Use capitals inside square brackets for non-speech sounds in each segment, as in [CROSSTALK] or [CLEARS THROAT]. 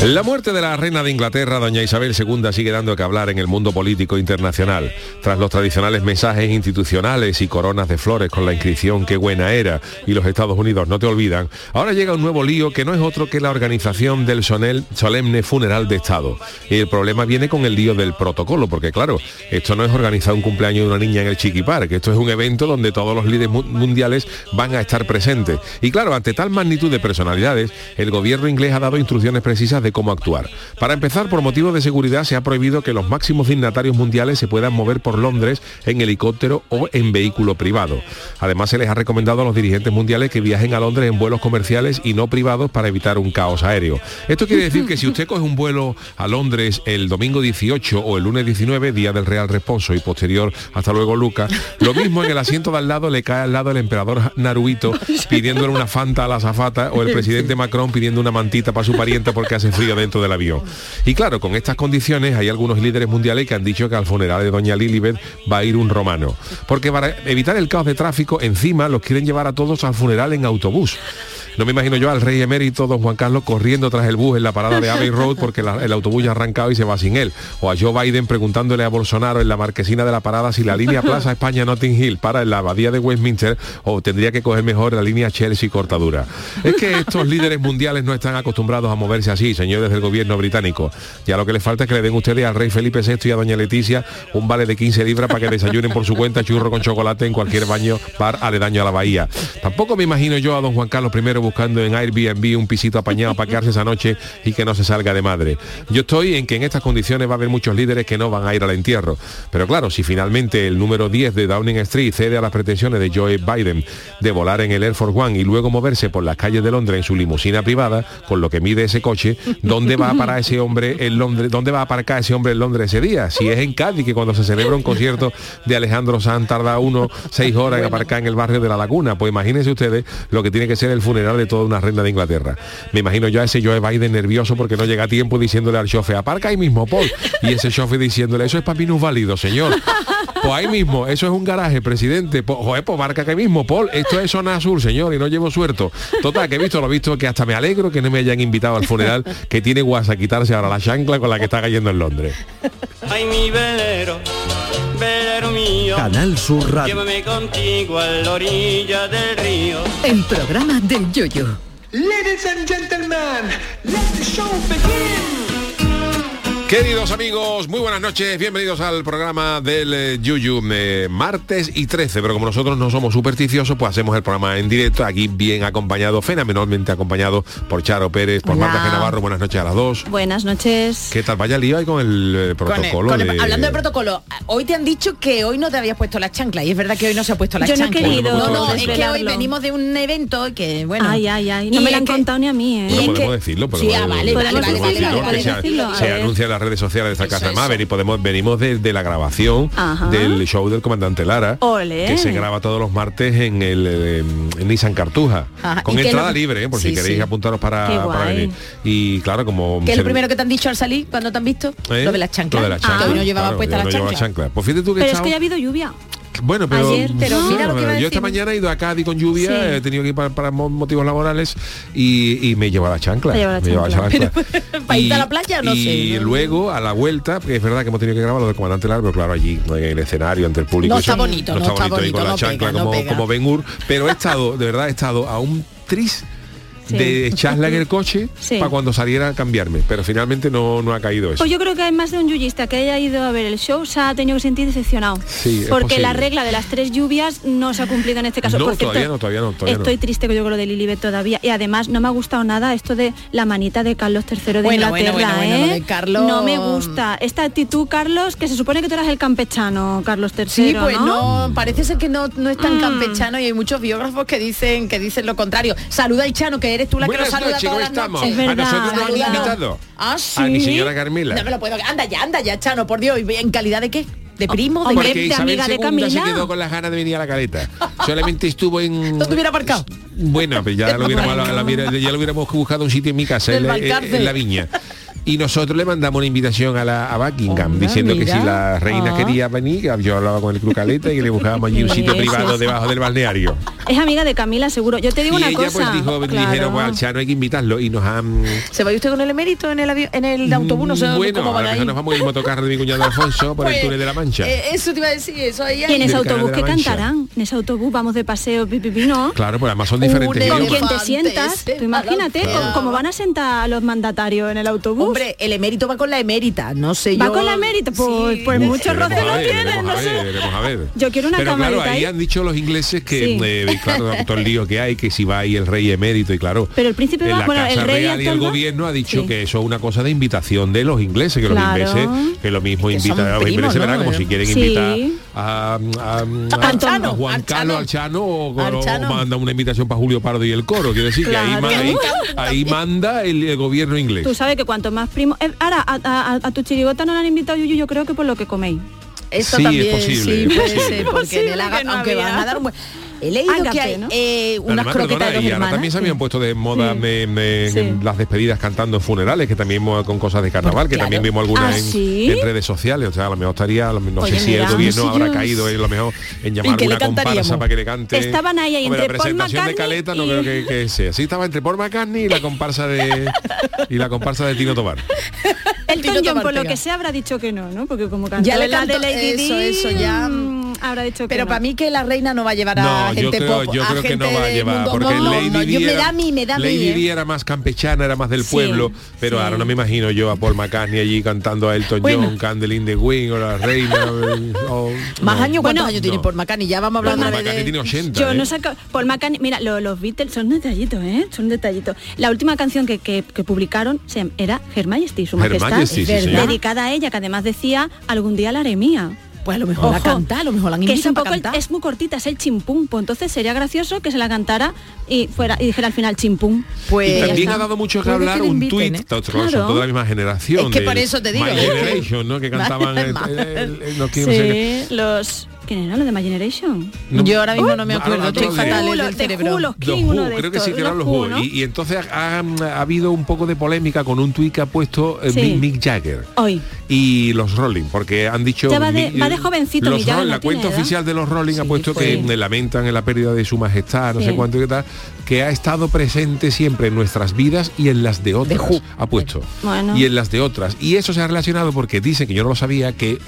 La muerte de la reina de Inglaterra, doña Isabel II, sigue dando que hablar en el mundo político internacional. Tras los tradicionales mensajes institucionales y coronas de flores con la inscripción Qué buena era y los Estados Unidos no te olvidan, ahora llega un nuevo lío que no es otro que la organización del solemne funeral de Estado. Y el problema viene con el lío del protocolo, porque claro, esto no es organizar un cumpleaños de una niña en el Chiqui Park, esto es un evento donde todos los líderes mundiales van a estar presentes. Y claro, ante tal magnitud de personalidades, el gobierno inglés ha dado instrucciones precisas de cómo actuar. Para empezar, por motivos de seguridad se ha prohibido que los máximos dignatarios mundiales se puedan mover por Londres en helicóptero o en vehículo privado. Además, se les ha recomendado a los dirigentes mundiales que viajen a Londres en vuelos comerciales y no privados para evitar un caos aéreo. Esto quiere decir que si usted coge un vuelo a Londres el domingo 18 o el lunes 19, día del Real Responso y posterior, hasta luego Luca, lo mismo en el asiento de al lado le cae al lado el emperador Naruito pidiéndole una fanta a la zafata o el presidente Macron pidiendo una mantita para su pariente porque hace frío dentro del avión. Y claro, con estas condiciones hay algunos líderes mundiales que han dicho que al funeral de doña Lilibet va a ir un romano. Porque para evitar el caos de tráfico, encima los quieren llevar a todos al funeral en autobús. No me imagino yo al rey emérito, don Juan Carlos, corriendo tras el bus en la parada de Abbey Road porque el autobús ya ha arrancado y se va sin él. O a Joe Biden preguntándole a Bolsonaro en la marquesina de la parada si la línea Plaza [LAUGHS] España Notting Hill para en la abadía de Westminster o tendría que coger mejor la línea Chelsea cortadura. Es que estos líderes mundiales no están acostumbrados a moverse así, señores del gobierno británico. Ya lo que les falta es que le den ustedes al rey Felipe VI y a doña Leticia un vale de 15 libras para que desayunen por su cuenta churro con chocolate en cualquier baño bar aledaño a la bahía. Tampoco me imagino yo a don Juan Carlos I buscando en Airbnb un pisito apañado para quedarse esa noche y que no se salga de madre. Yo estoy en que en estas condiciones va a haber muchos líderes que no van a ir al entierro. Pero claro, si finalmente el número 10 de Downing Street cede a las pretensiones de Joe Biden de volar en el Air Force One y luego moverse por las calles de Londres en su limusina privada, con lo que mide ese coche, ¿dónde va a parar ese hombre en Londres? ¿Dónde va a aparcar ese hombre en Londres ese día? Si es en Cádiz, que cuando se celebra un concierto de Alejandro Sanz tarda uno seis horas en aparcar en el barrio de la Laguna, pues imagínense ustedes lo que tiene que ser el funeral de toda una reina de Inglaterra. Me imagino yo a ese Joe Biden nervioso porque no llega a tiempo diciéndole al chofe, aparca ahí mismo, Paul. Y ese chofe diciéndole, eso es para válido, señor. Ahí mismo, eso es un garaje, presidente. Pues, joder, pues marca que mismo, Paul. Esto es zona sur, señor, y no llevo suerto. Total, que he visto, lo he visto, que hasta me alegro que no me hayan invitado al funeral, que tiene guasa quitarse ahora la chancla con la que está cayendo en Londres. Ay, mi velero, velero mío. Canal Sur Radio. Llévame contigo a la orilla del río. El programa del Yoyo. Ladies and gentlemen, let the show begin. Queridos amigos, muy buenas noches, bienvenidos al programa del eh, Yuyu, eh, martes y 13, pero como nosotros no somos supersticiosos, pues hacemos el programa en directo, aquí bien acompañado, fenomenalmente acompañado por Charo Pérez, por Hola. Marta G. Navarro, buenas noches a las dos. Buenas noches. ¿Qué tal? Vaya lío ahí con el eh, Con el- protocolo. con el- de- hablando de protocolo, hoy te han dicho que hoy no te habías puesto la chancla y es verdad que hoy no se ha puesto la Yo no he chancla. querido no, no, es que hoy venimos de un evento que bueno. Ay, ay, ay, no y me lo han que- contado ni a mí, ¿eh? Podemos que- decirlo, Sí, podemos, ah, vale, podemos vale, vale, vale, decirlo, vale, que vale. se, anuncia redes sociales de esta casa de eso. Podemos, venimos de, de la grabación Ajá. del show del comandante Lara Ole. que se graba todos los martes en el eh, en Nissan Cartuja Ajá, con ¿y qué es entrada lo- libre eh, por si queréis sí. apuntaros para, venir y claro como ¿Qué es lo primero que te han dicho al salir cuando te han visto? ¿Eh? Lo de las chanclas. Lo de las hoy no llevaba claro, puesta la no chancla. Pues fíjate tú que Pero es que ya ha habido lluvia. Bueno, pero, Ayer, pero mira lo que iba a yo esta mañana he ido a Cádiz con lluvia, Sí. he tenido que ir para, para mo- motivos laborales y, y me lleva la chancla. La me lleva chancla. [LAUGHS] ¿para irte a la playa? No y sé, no. luego a la vuelta, porque es verdad que hemos tenido que grabar lo del comandante Lar, pero claro, allí en el escenario ante el público. No está bonito, no está bonito, con la chancla como Ben Hur, pero he estado, de verdad he estado a un tris Sí. de echarla en el coche Sí. para cuando saliera a cambiarme, pero finalmente no, no ha caído eso. Pues yo creo que hay más de un yuyista que haya ido a ver el show, se ha tenido que sentir decepcionado. Sí, porque la regla de las tres lluvias no se ha cumplido en este caso. No, Por cierto, todavía no, todavía no, todavía no. estoy triste que yo con lo de Lilibet todavía. Y además no me ha gustado nada esto de la manita de Carlos III de Bueno, Inglaterra. bueno, bueno, ¿eh? de Carlos- No me gusta. Esta actitud, Carlos, que se supone que tú eras el campechano, Carlos III. Sí, pues ¿no? no, parece ser que no, no es tan Mm. campechano y hay muchos biógrafos que dicen que dicen lo contrario. Saluda al Chano, que eres tú la que nos saluda noches, ¿cómo todas las estamos? noches. Es A nosotros nos han invitado. Ah, sí. A mi señora Carmela. No me lo puedo. Anda ya, anda ya, Chano, por Dios. ¿Y ¿En calidad de qué? ¿De primo? ¿De? Porque de Isabel amiga de II se Camila. quedó con las ganas de venir a la caleta. Solamente estuvo en... [LAUGHS] ¿Dónde hubiera aparcado? Bueno, pues ya [LAUGHS] lo hubiéramos, la- la- ya lo hubiéramos buscado un sitio en mi casa, en la viña. Y nosotros le mandamos una invitación a, la, a Buckingham diciendo que si la reina Ah. quería venir, yo hablaba con el Club Caleta y que le buscábamos allí un sitio privado debajo del balneario. Es amiga de Camila, seguro. Yo te digo y una ella cosa. pues dijo, claro. dijeron, pues al Chano hay que invitarlo y nos han... ¿Se va usted con el emérito en el avión, en el autobús? No sé bueno, cómo van a lo ahí. mejor nos vamos en el motocarro de mi cuñado Alfonso por el Pues, túnel de la Mancha. eh, eso te iba a decir, eso ahí Y en hay- ese autobús que cantarán. En ese autobús vamos de paseo, pipipi, ¿no? Claro, pues además son diferentes ¿Con te sientas? Tú imagínate cómo, cómo van a sentar a los mandatarios en el autobús. Hombre, el emérito va con la emérita, no sé ¿Va yo. con la emérita? Pues, Sí. pues mucho Veremos roce a no sé. a ver. Yo quiero una Pero claro, ahí ahí. han dicho los ingleses que, Sí. eh, claro, todo el lío que hay, que si va ahí el rey emérito y claro. Pero el príncipe va- la bueno, Casa el rey Real y el va- gobierno ha dicho Sí. que eso es una cosa de invitación de los ingleses, que Claro. los ingleses, que lo mismo Es que invitan los ingleses, ¿verdad? ¿no? Como si quieren invitar a, a, a- Al Chano, a Juan Carlos, Chano. al Chano, o, manda una invitación para Julio Pardo y el coro. Quiere decir que ahí, manda el, el gobierno inglés. Tú sabes que cuanto más primo... eh, ahora, a, a- a tu chirigota no la han invitado, Yuyu, yo creo que por lo que coméis. Eso Sí, es también, posible, sí, es puede ser, porque Posible en el no aunque había. van a dar un buen... He leído Ágape, que hay ¿no? eh, unas Además, croquetas perdona, de dos y ahora hermanas. también se habían puesto de moda Sí. me- me- Sí. en las despedidas cantando en funerales, que también mo- con cosas de carnaval, que Claro. también vimos algunas ¿Ah, en, sí? en redes sociales. O sea, a lo mejor estaría, a lo- no Oye, sé si el mira. gobierno habrá yo- caído en lo mejor en llamar qué le una comparsa cantaríamos? para que le cante. Estaban ahí, ahí Hombre, entre la Paul presentación de McCartney Caleta no y- creo que, que sea. Sí, estaba entre Paul McCartney y la comparsa de y la comparsa de Tino Tobar. Elton Tino John, por lo que sea, habrá dicho que no, ¿no? Porque como cantó Ya le la cantó- de Lady eso, Di, eso, ya. mm, habrá dicho que Pero no. para mí que la reina no va a llevar a No, yo gente creo, pop, yo a creo que gente no va a llevar, porque no, Lady no, Di yo me era- da a mí, me da a mí. Lady ¿eh? Era más campechana, era más del Sí, pueblo, pero sí. ahora no me imagino yo a Paul McCartney allí cantando a Elton Bueno. John, Candle in the Wind o la reina. [LAUGHS] o- Más no. años, ¿cuántos Bueno, años tiene por McCartney? Ya vamos Paul hablando McCartney de... tiene 80. Yo ¿eh? no sé, Paul McCartney, mira, lo- los Beatles son detallitos, ¿eh? Son detallitos. La última canción que, que- que publicaron se- era Her Majesty, su Her majestad, dedicada a ella, que además decía, algún día la haré mía. Pues a lo mejor la canta, a lo mejor la han que es invitado un poco, es muy cortita, es el chimpum, pues entonces sería gracioso que se la cantara y fuera y dijera al final chimpum. Pues Y también ha dado mucho que Puede hablar un tuit, ¿eh? Claro. son toda la misma generación. Es que por eso te digo, My ¿eh? Generation, ¿no? Que [LAUGHS] cantaban el, el- no Sí, los ¿quién era los de My Generation? no- Yo ahora mismo no me acuerdo, estoy fatal Who, del los de cerebro. Who, los Los King, uno de creo que sí estos, que eran los Who. ¿no? Y, y entonces ha, ha habido un poco de polémica con un tuit que ha puesto eh, Sí. Mick, Jagger. Hoy. y los Rolling, porque han dicho... Ya va de- Mick- va de jovencito, los Mick Rolling, no La cuenta edad. oficial de los Rolling ha Sí, puesto fue. que me lamentan en la pérdida de su majestad, no Sí. sé cuánto y qué tal, que ha estado presente siempre en nuestras vidas y en las de otras. Ha puesto. Bueno. Y en las de otras. Y eso se ha relacionado porque dice que yo no lo sabía, que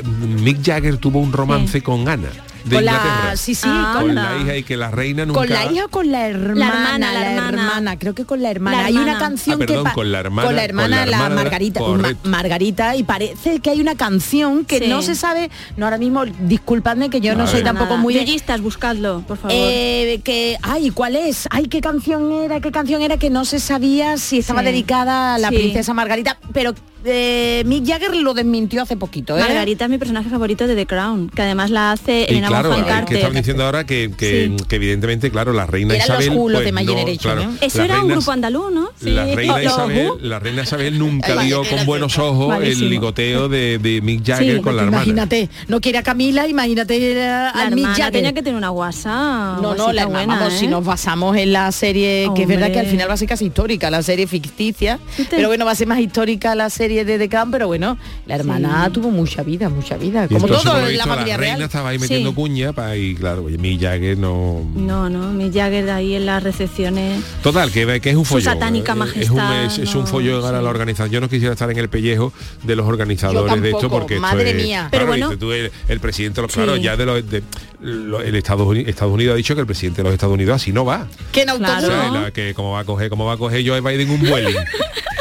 Mick Jagger tuvo un romance con Ana, de Con Inglaterra. la, sí, sí, Ah, con, con anda. la hija y que la reina nunca... con la hija o con la hermana, hermana, la hermana. creo que con la hermana. La Hay una canción Ah, perdón, que con la hermana, con la hermana, con la la, hermana, Margarita, Ma-. Margarita y parece que hay una canción que Sí. no se sabe, no ahora mismo, disculpadme que yo no A soy ver. tampoco Nada. muy de- Yuyistas, buscadlo, por favor. Eh, que ay cuál es ay qué canción era qué canción era que no se sabía si estaba Sí. dedicada a la Sí. princesa Margarita pero eh, Mick Jagger lo desmintió hace poquito ¿eh? Margarita es mi personaje favorito de The Crown, que además la hace Y Elena claro, Bonham es que estaban diciendo ahora que, que, Sí. que evidentemente, claro, la reina Eran Isabel... Los pues, de no, claro, ¿no? Eso era un grupo andaluz, ¿no? La reina, Isabel, Who. la reina Isabel nunca vio con buenos cierto. ojos Malísimo. el ligoteo de, de Mick Jagger Sí, con la hermana. imagínate no quiere a Camila imagínate La al Mick Jagger tenía que tener una guasa. no, no, la hermana, buena, vamos, ¿eh? si nos basamos en la serie, que es verdad que al final va a ser casi histórica, la serie ficticia, pero bueno, va a ser más histórica la serie de The Crown, pero bueno, la hermana Sí. tuvo mucha vida, mucha vida, Y como todo en la visto, familia reina real. estaba ahí metiendo Sí. cuña pa, y claro, oye, Mick Jagger no... No, no, mi Jagger de ahí en las recepciones. Total, que, que es un Su follón. satánica eh, majestad, Es un, es, es un no, ahora sí. la organización. Yo no quisiera estar en el pellejo de los organizadores de esto porque esto madre es- mía. Pero claro, bueno. dices tú, el, el presidente, lo- claro, Sí. ya de los de- lo- el Estados Unidos, Estados Unidos ha dicho que el presidente de los Estados Unidos así no va. Que en Claro. O sea, ¿no? la que cómo va a coger, cómo va a coger Joe Biden un vuelo. [LAUGHS]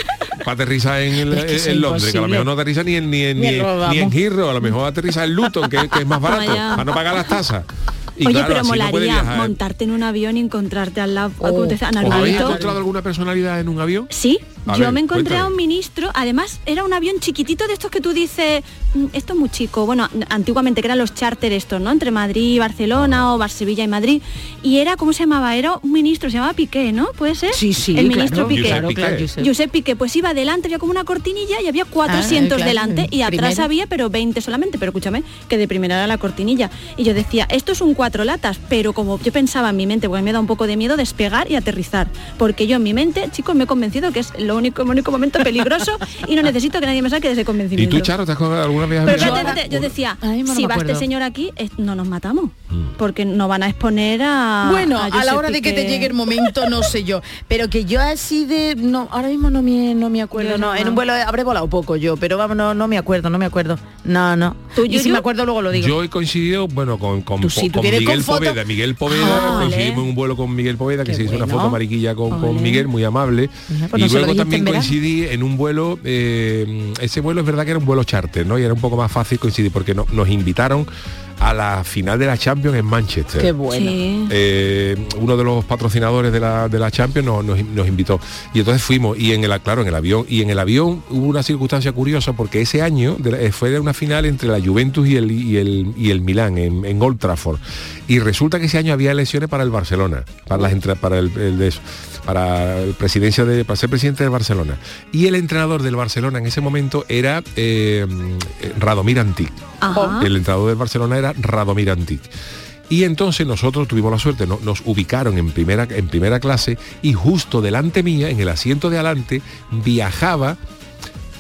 para aterrizar en, el- Es que eso en es Londres, que a lo mejor no aterriza ni en ni en, Ni ni, en Heathrow, a lo mejor aterriza en Luton, que, que es más barato, Vaya. para no pagar las tasas. Y Oye, claro, pero no molaría montarte en un avión y encontrarte al lado Oh. como te decía, Ana ¿Os habéis encontrado alguna personalidad en un avión? Sí, A yo ver, me encontré a un ministro, además era un avión chiquitito de estos que tú dices, mm, esto es muy chico. Bueno, antiguamente que eran los charter estos, ¿no? Entre Madrid y Barcelona o Bar Sevilla y Madrid. Y era, ¿cómo se llamaba? Era un ministro, se llamaba Piqué, ¿no? ¿Puede ser? Sí, sí, El claro. ministro Piqué. Claro, claro, Josep. Josep Piqué, pues iba adelante, había como una cortinilla y había cuatro Ah, asientos claro. delante y atrás Primero. había pero 20 solamente, pero escúchame, que de primera era la cortinilla. Y yo decía, esto es un cuatro latas, pero como yo pensaba en mi mente, porque me da un poco de miedo despegar y aterrizar, porque yo en mi mente, chicos, me he convencido que es lo único, el único momento peligroso y no necesito que nadie me saque de ese ¿Y convencimiento. tú, Charo, te has cogido alguna vez Pero espérate, yo decía, Ay, no si va este señor aquí, es- no nos matamos. Porque nos van a exponer a... Bueno, a, la hora de que te llegue el momento, no sé yo. Pero que yo así de. No, ahora mismo no me, no me acuerdo. Yo No, no. en un vuelo habré volado poco yo, pero vamos, no, no me acuerdo, no me acuerdo. No, no. ¿Tú, y si me acuerdo luego lo digo. Yo he coincidido, bueno, con, con, Tú sí, tú con Miguel con foto. Poveda. Miguel Poveda, Ah, coincidimos en un vuelo con Miguel Poveda, que Qué se hizo una foto mariquilla con, con. Miguel, muy amable. Pues y no luego también coincidí en un vuelo, eh, ese vuelo es verdad que era un vuelo charter, ¿no? Y era un poco más fácil coincidir porque no- nos invitaron a la final de la Champions en Manchester. Qué bueno. Sí. Eh, uno de los patrocinadores de la, de la Champions nos, nos- nos invitó y entonces fuimos y en el claro en el avión y en el avión hubo una circunstancia curiosa porque ese año de la- eh, fue de una final entre la Juventus y el y el, y el Milán en, en Old Trafford y resulta que ese año había elecciones para el Barcelona para las para el, el de eso, para el presidencia de para ser presidente del Barcelona y el entrenador del Barcelona en ese momento era eh, Radomir Antic Ajá. el entrenador del Barcelona era Radomir Antic. Y entonces nosotros tuvimos la suerte, no- nos ubicaron en primera, en primera clase y justo delante mía, en el asiento de adelante, viajaba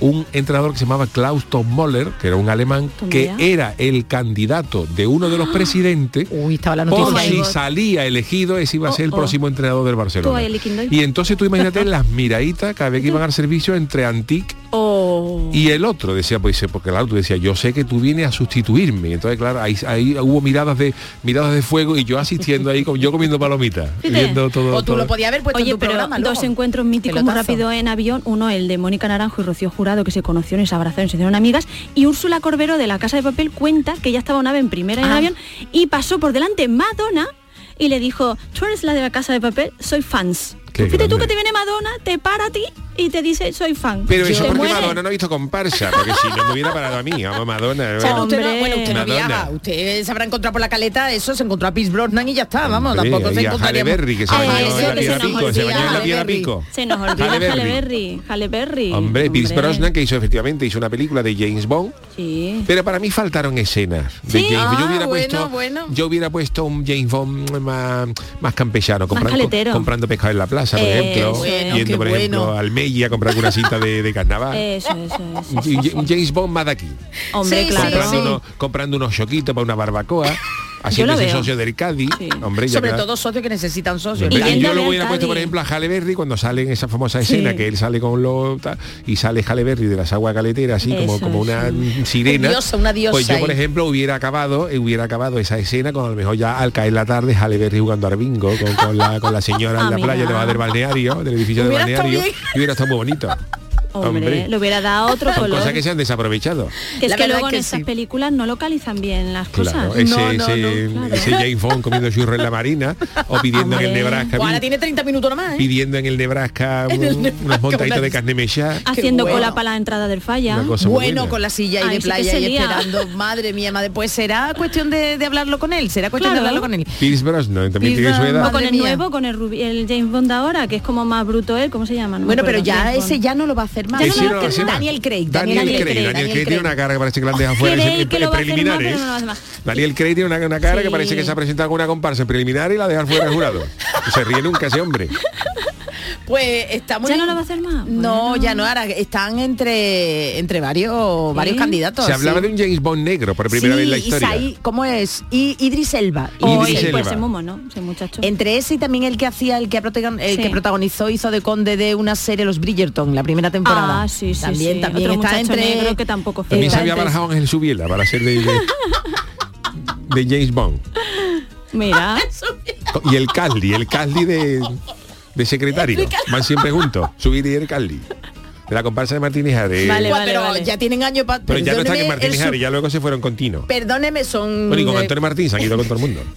un entrenador que se llamaba Klaus Tommöller, que era un alemán, que era el candidato de uno de los presidentes Uy, estaba la por noticia. si Digo- salía elegido ese iba a ser el Oh, oh. próximo entrenador del Barcelona. Y entonces tú imagínate [LAUGHS] las miraditas cada vez que iban al servicio entre Antic Oh. y el otro decía, pues dice, porque claro, tú decías, yo sé que tú vienes a sustituirme. Entonces, claro, ahí, ahí hubo miradas de miradas de fuego y yo asistiendo ahí, con- yo comiendo palomitas, viendo todo. O tú todo. lo podías haber puesto en Oye, tu pero programa dos luego. encuentros míticos muy rápido en avión. Uno, el de Mónica Naranjo y Rocío Jurado, que se conocieron y se abrazaron y se hicieron amigas. Y Úrsula Corbero, de La Casa de Papel, cuenta que ella estaba una vez en primera en Ah. avión y pasó por delante Madonna y le dijo, tú eres la de La Casa de Papel, soy fans. Fíjate tú que te viene Madonna, te para a ti y te dice, soy fan. Pero eso porque muere. Madonna no ha visto comparsa, porque si no me hubiera parado a mí, vamos, Madonna. O sea, bueno. usted no, bueno, usted no viaja, usted se habrá encontrado por la caleta, eso se encontró a Pierce Brosnan y ya está, vamos, Hombre, tampoco se y a encontraría. Berry, que se la pico, se nos olvida Halle Berry. Halle Berry. Hombre, Pierce. Brosnan que hizo efectivamente hizo una película de James Bond, Sí. pero para mí faltaron escenas de ¿Sí? James. yo Ah, hubiera bueno, puesto, bueno. yo hubiera puesto un James Bond más, más campechano, comprando, pescado en la plaza, por Eh, ejemplo, yendo por ejemplo al Mella a comprar una cinta de, de carnaval. Eso, eso, eso. James Bond más de aquí. Hombre, Sí, claro. comprando, sí. unos, comprando unos choquitos para una barbacoa, haciéndose socio del Cádiz. Sí. Hombre, Sobre todo socios que necesitan socios. Y y yo lo hubiera puesto, por ejemplo, a Halle Berry cuando sale en esa famosa escena Sí. que él sale con los y sale Halle Berry de las aguas caleteras así como, Eso, como una eso. sirena. Diosa, una diosa Pues yo, por ejemplo, hubiera acabado, eh, hubiera acabado esa escena con a lo mejor ya al caer la tarde Halle Berry jugando al bingo con, con la, con la señora en la playa del balneario, del edificio estado balneario. Y hubiera estado muy bonito. Hombre, le hubiera dado otro color. cosas que se han desaprovechado. Que es La que luego es que en estas sí. películas no localizan bien las cosas. Claro, ese, No, no, ese, no, comiendo churros en la marina o pidiendo en el Hombre. Nebraska. Ahora tiene 30 minutos nomás, ¿eh? pidiendo en el Nebraska, [LAUGHS] En el un- Nebraska, unos montaditos una- de carne mechada. Haciendo bueno. cola para la entrada del falla. Bueno, con la silla ahí Ahí de playa y esperando. [LAUGHS] Madre mía, madre. Pues será cuestión de, de hablarlo con él. Será cuestión Claro. de hablarlo con él. Pierce Brosnan también Pierce tiene su edad. O con el nuevo, con el, James Bond ahora, que es como más bruto él, ¿cómo se llama? Bueno, pero ya ese ya no lo va a hacer más. Daniel Craig. Daniel, Daniel Craig. Craig, Daniel Craig tiene una cara que parece que la han dejado fuera en, que preliminares. más. Daniel Craig tiene una, una cara que Sí. parece que se ha presentado con una comparsa en preliminar y la deja fuera del jurado. [LAUGHS] Se ríe nunca ese hombre. Pues está muy ¿Ya no lo va a hacer más? No, Bueno. ya no, ahora están entre entre varios varios Sí. candidatos. Se hablaba sí. de un James Bond negro por primera Sí, vez en la historia. Isaí- ¿Cómo es? Y Idris Elba. Idris Elba. pues es muy mono, ese muchacho. Entre ese y también el que hacía, el que, el Sí. que protagonizó, hizo de conde de una serie Los Bridgerton, la primera temporada. Ah, sí, sí, También, sí. también Otro está entre. negro que tampoco fue. También se había barajado Ángel Subiela para ser de, de, [LAUGHS] de James Bond. Mira, Y el Casli, el Casli de, de secretario. Van siempre juntos, [LAUGHS] subir y el Casli. De la comparsa de Martínez Ares. Vale, vale, pero vale. ya tienen años para. Pero ya no están en Martínez Ares, ya luego se fueron continuos. Perdóneme, son. Bueno, y con Antonio Martín se han ido con todo el mundo. [LAUGHS]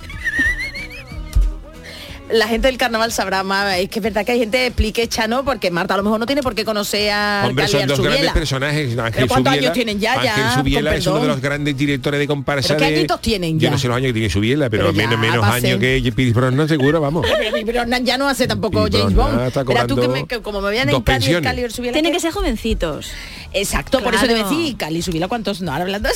la gente del carnaval sabrá más. Es que es verdad que hay gente explique Chano porque Marta a lo mejor no tiene por qué conocer a Hombre, Cali son dos Arzubiela. grandes personajes. Ángel ¿Pero cuántos Subiela, años tienen ya, ya? Ángel Subiela Con es uno de los grandes directores de comparsa ¿Pero qué de- añitos tienen Yo ya? no sé los años que tiene Subiela, pero, Pero ya, menos, menos años que Pierce Brosnan seguro, vamos. Pero Brosnan ya no hace tampoco James Bond. está Verás tú que, me- que como me vean en dos Cali, pensiones. Cali Arzubiela, Tienen que ser jovencitos. Exacto, por eso te decía, Cali Subila, ¿cuántos? No, ahora hablando.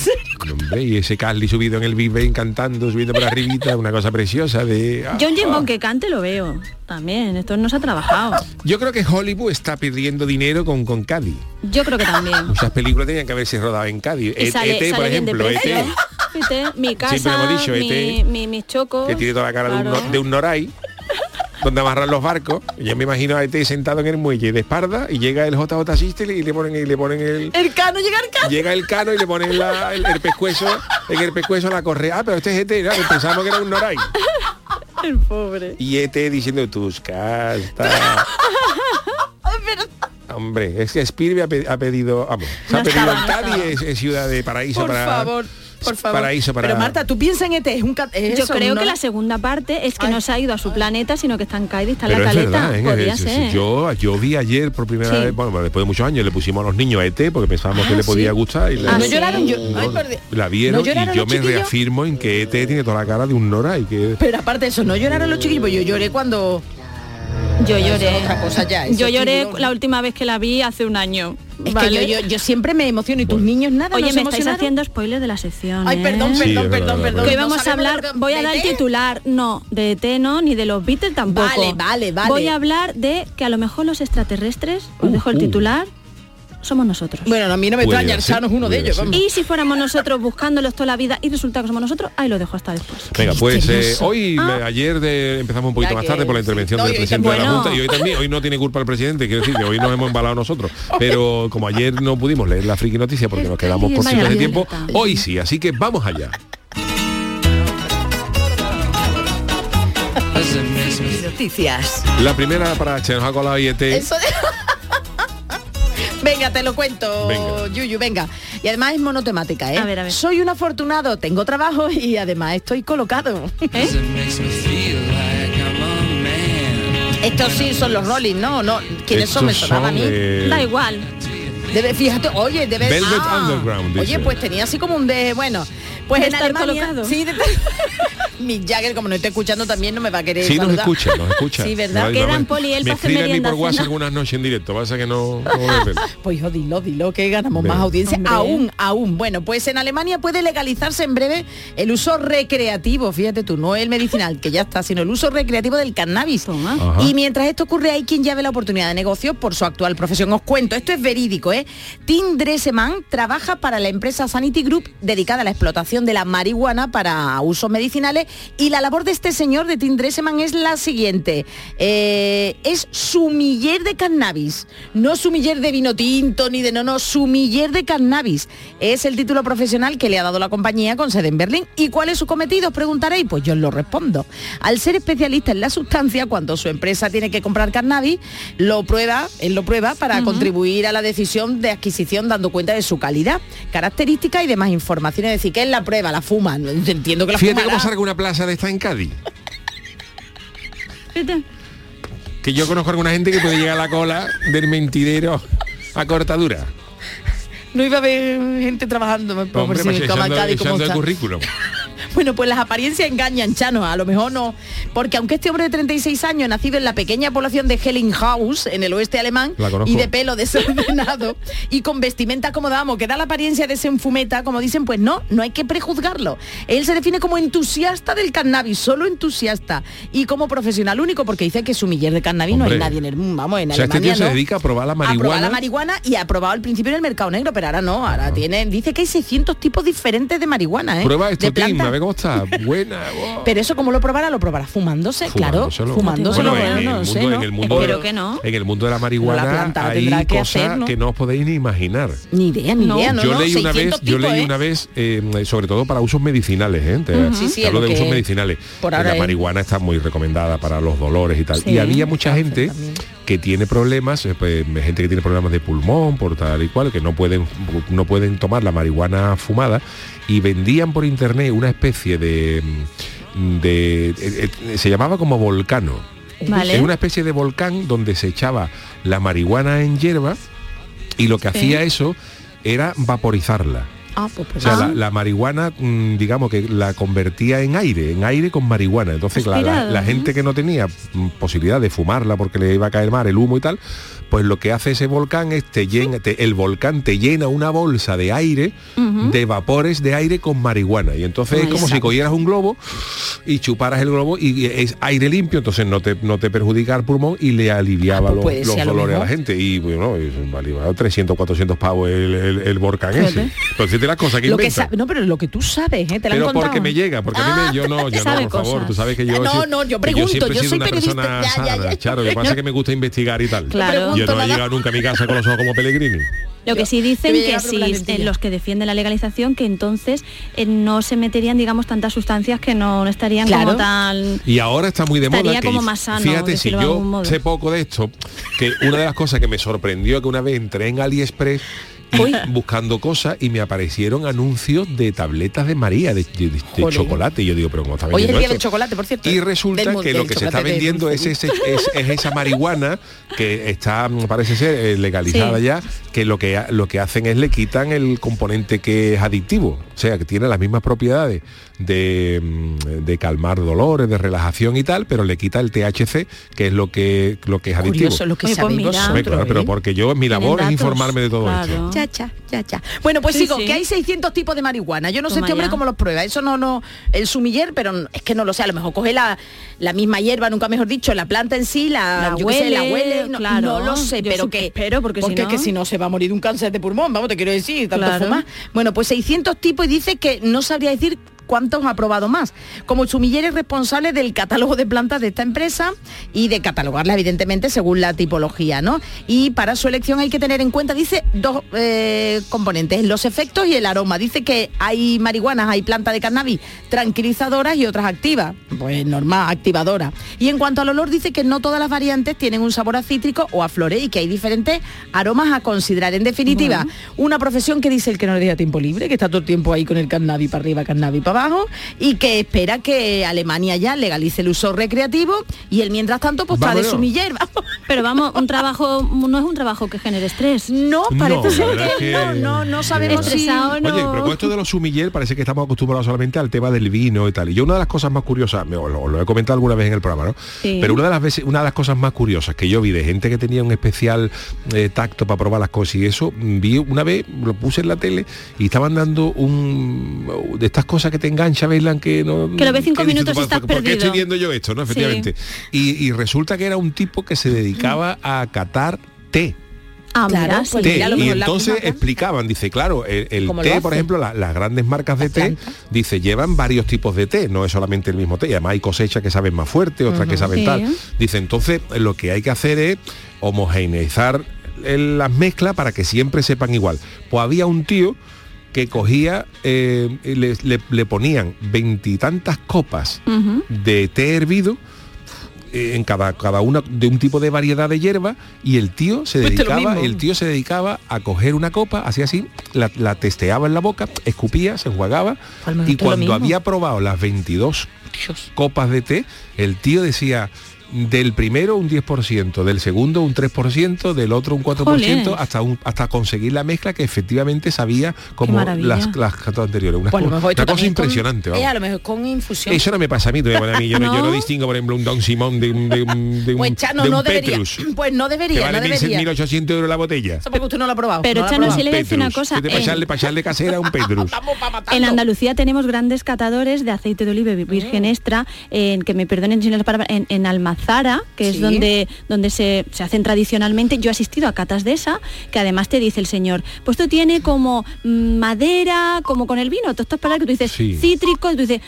Hombre, y ese Carly subido en el Big Ben cantando, subiendo por arribita, una cosa preciosa de... ah, John Jim ah. Bond que cante lo veo. También, esto no se ha trabajado. Yo creo que Hollywood está perdiendo dinero con, con Cádiz. Yo creo que también. Muchas películas tenían que haberse rodado en Cádiz. E- sale, ET, por sale ejemplo, precio. ET, Fíjate, mi casa, Siempre hemos dicho, mi, ET, mi- mis chocos. que tiene toda la cara de, un, de un noray, donde amarran los barcos. Y Yo me imagino a ET sentado en el muelle de espalda y llega el JJ Sistel y le ponen, y le ponen el... El cano llega el cano. Llega el cano y le ponen la- el, el pescuezo, en el pescuezo la correa. Ah, pero este es ET, ¿no? pensamos que era un noray. [LAUGHS] El pobre. Y ET diciendo tus castas. [LAUGHS] Hombre, es que Spielberg ha, pe- ha pedido, vamos, se ha No pedido estaba, Cádiz, es, es ciudad de paraíso Por para favor, por favor. paraíso para Pero Marta, tú piensas en ET, es un es Yo eso, creo ¿no? que la segunda parte es que Ay. no se ha ido a su planeta, sino que está en Cádiz, está en Pero la es caleta. verdad, ¿eh? Podría Es- es- ser. Yo, yo vi ayer por primera Sí. vez, bueno, después de muchos años, le pusimos a los niños a ET porque pensábamos Ah, que le sí. podía gustar y le- Ah, no sí. lloraron yo. no, Ay, por Dios. la vieron ¿No y yo me reafirmo en que ET tiene toda la cara de un Nora y que Pero aparte de eso, no lloraron los chiquillos, pues yo lloré cuando Yo lloré. es otra cosa ya, yo lloré la última vez que la vi hace un año. es ¿vale? que yo, yo, yo siempre me emociono y tus niños nada, Oye, ¿no se me estáis haciendo spoiler de la sección. Ay, ¿eh? perdón, Sí, perdón, perdón, perdón. verdad. Que No vamos a hablar, de- voy a dar el titular, no, de ET no, ni de los Beatles tampoco. Vale, vale, vale. Voy a hablar de que a lo mejor los extraterrestres, os dejo el uh. titular, somos nosotros. Bueno, a mí no me extraña, ser, Chano es uno de ellos, vamos. y si fuéramos nosotros buscándolos toda la vida y resulta que somos nosotros, ahí lo dejo hasta después. Venga, pues eh, hoy, Ah. eh, ayer de- empezamos un poquito Ya más tarde por la sí. intervención No, del presidente de la. Junta y hoy también, hoy no tiene culpa el presidente, quiero decir que hoy nos hemos embalado nosotros. [LAUGHS] Pero como ayer no pudimos leer la friki noticia porque nos quedamos vaya de tiempo, hoy sí, así que vamos allá. Noticias. La primera para se nos ha colado IET. Eso de- Venga, te lo cuento, Venga. Yuyu, venga. Y además es monotemática, ¿eh? A ver, a ver. Soy un afortunado, tengo trabajo y además estoy colocado. ¿Eh? [LAUGHS] Estos sí son los Rolling, ¿no? no ¿Quiénes son? Me Estos sonaba a mí. eh, Da igual. Debe, fíjate, oye, debe Velvet ah, Underground, Oye, pues tenía así como un de, bueno, pues De en estar Alemania, colocado. sí, de, [LAUGHS] Mick Jagger, como no esté escuchando también no me va a querer Sí, nos saludar. escucha, nos escucha. [LAUGHS] Sí, ¿verdad? No, Quedan Poli él me escribe a mí por WhatsApp algunas noches en directo, pasa que no, no. [LAUGHS] Pues hijo, dilo, dilo, que ganamos Venga. más audiencia. Hombre. Aún, aún. Bueno, pues en Alemania puede legalizarse en breve el uso recreativo, fíjate tú, no el medicinal, que ya está, sino el uso recreativo del cannabis. Y mientras esto ocurre, hay quien ya ve la oportunidad de negocio por su actual profesión. Os cuento, esto es verídico, ¿eh? Tim Dresseman trabaja para la empresa Sanity Group dedicada a la explotación de la marihuana para usos medicinales y la labor de este señor de Tim Dresseman es la siguiente. Eh, es sumiller de cannabis, no sumiller de vino tinto ni de no, no, sumiller de cannabis. Es el título profesional que le ha dado la compañía con sede en Berlín. ¿Y cuál es su cometido? Os preguntaréis. Pues yo os lo respondo. Al ser especialista en la sustancia, cuando su empresa tiene que comprar cannabis, lo prueba, él lo prueba para contribuir a la decisión de adquisición dando cuenta de su calidad, características y demás información. Es decir, que él la prueba, la fuma. No Entiendo que la Fíjate fumará. cómo salga una plaza de esta en Cádiz. Que yo conozco a alguna gente que puede llegar a la cola del mentidero a cortadura. No iba a haber gente trabajando por Hombre, si pues echando, echando el currículum. [LAUGHS] Bueno, pues las apariencias engañan, Chano, a lo mejor no. Porque aunque este hombre de 36 años, nacido en la pequeña población de Hellinghaus, en el oeste alemán, y de pelo desordenado, y con vestimenta como damos, que da la apariencia de ser un fumeta, como dicen, pues no, no hay que prejuzgarlo. Él se define como entusiasta del cannabis, solo entusiasta, y como profesional único, porque dice que sumiller de cannabis no hay nadie en el vamos, en O sea, este Alemania, tío se ¿no? dedica a probar la A probar marihuana. la marihuana y ha probado al principio en el mercado negro, pero ahora no, ahora tiene, dice que hay 600 tipos diferentes de marihuana, ¿eh? Prueba esto, de. A ver cómo está. Buena. [LAUGHS] wow. Pero eso como lo probará, lo probará fumándose, claro, Fumándoselo. Bueno, bueno, en, no el sé, mundo, ¿no? en el mundo, Espero que no. en el mundo de la marihuana La planta hay que cosas hacer, ¿no? que no os podéis ni imaginar. Ni idea, ni No. idea, no, yo no, leí una vez, 600 yo leí ¿eh? una vez, eh, sobre todo para usos medicinales, ¿eh? Te- Sí, sí, hablo lo de usos medicinales. por Eh, ahora la marihuana está muy recomendada para los dolores y tal. Y había mucha gente. Que tiene problemas, eh, pues, gente que tiene problemas de pulmón, por tal y cual, que no pueden, no pueden tomar la marihuana fumada y vendían por internet una especie de mm, de eh, eh, se llamaba como volcano. Vale. Es una especie de volcán donde se echaba la marihuana en hierba y lo que Sí. hacía eso era vaporizarla. Ah, pues, O pues, sea, Ah. la, la marihuana, mm, digamos que la convertía en aire, en aire con marihuana. Entonces, la, la- gente que no tenía mm, posibilidad de fumarla porque le iba a caer mal el humo y tal, pues lo que hace ese volcán es te llena, te- el volcán te llena una bolsa de aire, de vapores de aire con marihuana. Y entonces es como está. si cogieras un globo y chuparas el globo y es aire limpio, entonces no te, no te perjudica el pulmón y le aliviaba Ah, pues los, los a lo dolores a la gente. Y bueno, es valía 300, 400 pavos el, el- el volcán ese. Fíjate. Entonces de las cosas que lo que no, pero lo que tú sabes, ¿eh? Te lo han Pero contado. porque me llega, porque a mí me, yo no, [LAUGHS] yo no, por favor, cosas. tú sabes que yo... No, no, yo pregunto, yo sido soy una periodista, persona ya, ya, sana, ya. Charo, lo que pasa es que me gusta investigar y tal. Claro. Yo no he llegado nunca a mi casa con los ojos como Pellegrini. Lo que sí dicen que eh, los que defienden la legalización que entonces eh, no se meterían digamos tantas sustancias que no estarían Claro. como tan Y ahora está muy de moda Estaría que como más sano, fíjate si yo sé poco de esto, que una de las cosas que me sorprendió que una vez entré en AliExpress y Uy. [CLEARS THROAT] buscando cosas y me aparecieron anuncios de tabletas de María de, de- de Jolín. chocolate y yo digo pero cómo está Hoy es el vendiendo día del chocolate, por cierto. Y resulta que lo que se está vendiendo es, dulce. ese- es, es esa marihuana que está, mm, parece ser, eh, legalizada Sí. ya, que lo que lo que hacen es le quitan el componente que es adictivo. O sea, que tiene las mismas propiedades de, mm, de calmar dolores, de relajación y tal, pero le quita el THC, que es lo que, lo que es adictivo. Curioso lo que Oye, pues mira. claro, pero ¿eh? porque yo, mi labor es informarme de todo claro. esto. Ya, ya, ya, ya. Bueno, pues Sí, sigo, sí. que hay 600 tipos de marihuana. Yo no sé este hombre ya. cómo los prueba. Eso no, no, el sumiller, pero es que no lo sé. A lo mejor coge la, la misma hierba, nunca mejor dicho, la planta en sí, la, La yo qué sé, la huele, huele. No, claro. no lo sé, Yo pero que. espero, porque si es que no- si no se va a morir de un cáncer de pulmón, vamos, te quiero decir, tanto Claro. fumar. Bueno, pues 600 tipos y dice que no sabría decir cuántos ha probado más. Como sumiller es responsable del catálogo de plantas de esta empresa y de catalogarla evidentemente según la tipología, ¿no? Y para su elección hay que tener en cuenta, dice, dos eh, componentes, los efectos y el aroma. Dice que hay marihuanas, hay plantas de cannabis tranquilizadoras y otras activas, pues normal, activadoras. Y en cuanto al olor, dice que no todas las variantes tienen un sabor a cítrico o a flores y que hay diferentes aromas a considerar. En definitiva, una profesión que dice el que no le deja tiempo libre, que está todo el tiempo ahí con el cannabis para arriba, cannabis para abajo, y que espera que Alemania ya legalice el uso recreativo y él mientras tanto pues está de sumiller. pero vamos un trabajo no es un trabajo que genere estrés No, parece No, ser que, es que- no, no, no sabemos si... Oye, pero con esto de los sumiller parece que estamos acostumbrados solamente al tema del vino y tal. Y yo una de las cosas más curiosas, me- lo, lo he comentado alguna vez en el programa, ¿no? Sí. Pero una de las veces, una de las cosas más curiosas que yo vi de gente que tenía un especial eh, tacto para probar las cosas y eso, vi una vez, lo puse en la tele y estaban dando un de estas cosas que te engancha, Bailan, que no. Que lo ves cinco dices minutos y ¿por- estás ¿Por qué estoy viendo yo esto, no? Efectivamente. Y, y resulta que era un tipo que se dedicaba a catar té ah, Claro, pues té. mira, y entonces explicaban, dice, claro, el, el ¿Cómo lo té, por ejemplo, la- las grandes marcas de té, dice, llevan varios tipos de té, no es solamente el mismo té, y además hay cosechas que saben más fuerte, otras que saben Sí. tal. Dice, entonces lo que hay que hacer es homogeneizar las mezclas para que siempre sepan igual. Pues había un tío que cogía, eh, le, le- le ponían veintitantas copas de té hervido eh, en cada, cada una de un tipo de variedad de hierba y el tío se Pues dedicaba el tío se dedicaba a coger una copa así así la, la testeaba en la boca escupía se enjuagaba A lo mejor y cuando había probado las 22 Dios. copas de té el tío decía del primero un 10%, del segundo un 3%, del otro un 4%, Jolines. hasta un, hasta conseguir la mezcla que efectivamente sabía como las, las cartas anteriores. Una, Pues co- una cosa con- impresionante. eh, vamos. a lo mejor con infusión. Eso no me pasa a mí, todavía, a mí yo, no, yo [LAUGHS] no distingo, por ejemplo, un Don Simón de un, de un, de un, Pues Chano, de un no debería. Petrus, Pues no que debería, vale no debería. 1.800 euros la botella. Eso porque usted no lo ha probado. Pero no Chano, sí le voy a decir una cosa, Que te- para en- echarle, para echarle casera a un Petrus. [LAUGHS] En Andalucía tenemos grandes catadores de aceite de oliva Mm. virgen extra, en que me perdonen si no las palabras, en, en Almazara, que es donde, donde se, se hacen tradicionalmente. Yo he asistido a catas de esa, que además te dice el señor, pues esto tiene como mm, madera, como con el vino, todas estas palabras que tú dices, Sí. cítrico, tú dices,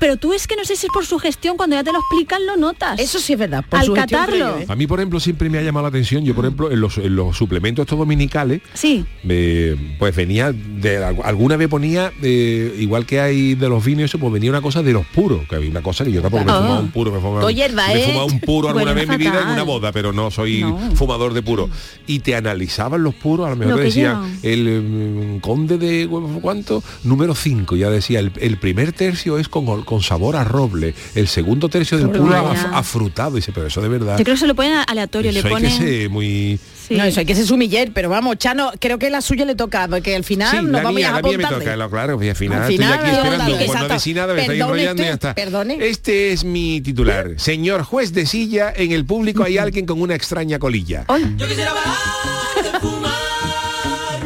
pero tú es que no sé si es por su gestión, cuando ya te lo explican lo notas. Eso sí es verdad. Por Al su catarlo. ¿eh? A mí, por ejemplo, siempre me ha llamado la atención, yo, por ejemplo, en los, en los suplementos estos dominicales, Sí, eh, pues venía, de alguna vez ponía, eh, igual que hay de los vinos, eso, pues venía una cosa de los puros, que había una cosa que yo tampoco me he fumado un puro, me he fumado, Todo hierba, me he ¿eh? fumado un puro alguna vez en mi vida en una boda, pero no soy No. fumador de puro. Y te analizaban los puros, a lo mejor Lo te que decían llevan. el mm, conde de cuánto, número 5, ya decía, el, el primer tercio es con, con sabor a roble, el segundo tercio del af- afrutado. Dice, pero eso de verdad. Yo creo que se lo ponen aleatorio, eso le hay ponen... que ser muy... Sí. No, eso hay que ser sumiller, pero vamos, Chano, creo que la suya le toca, porque al final Sí, nos la vamos mía, a la mía me toca, lo- claro, y al final, Al final, estoy aquí esperando, pues no decir nada, me estáis enrollando y ya está. perdone. Este es mi titular. Señor juez de silla, en el público hay [LAUGHS] alguien con una extraña colilla.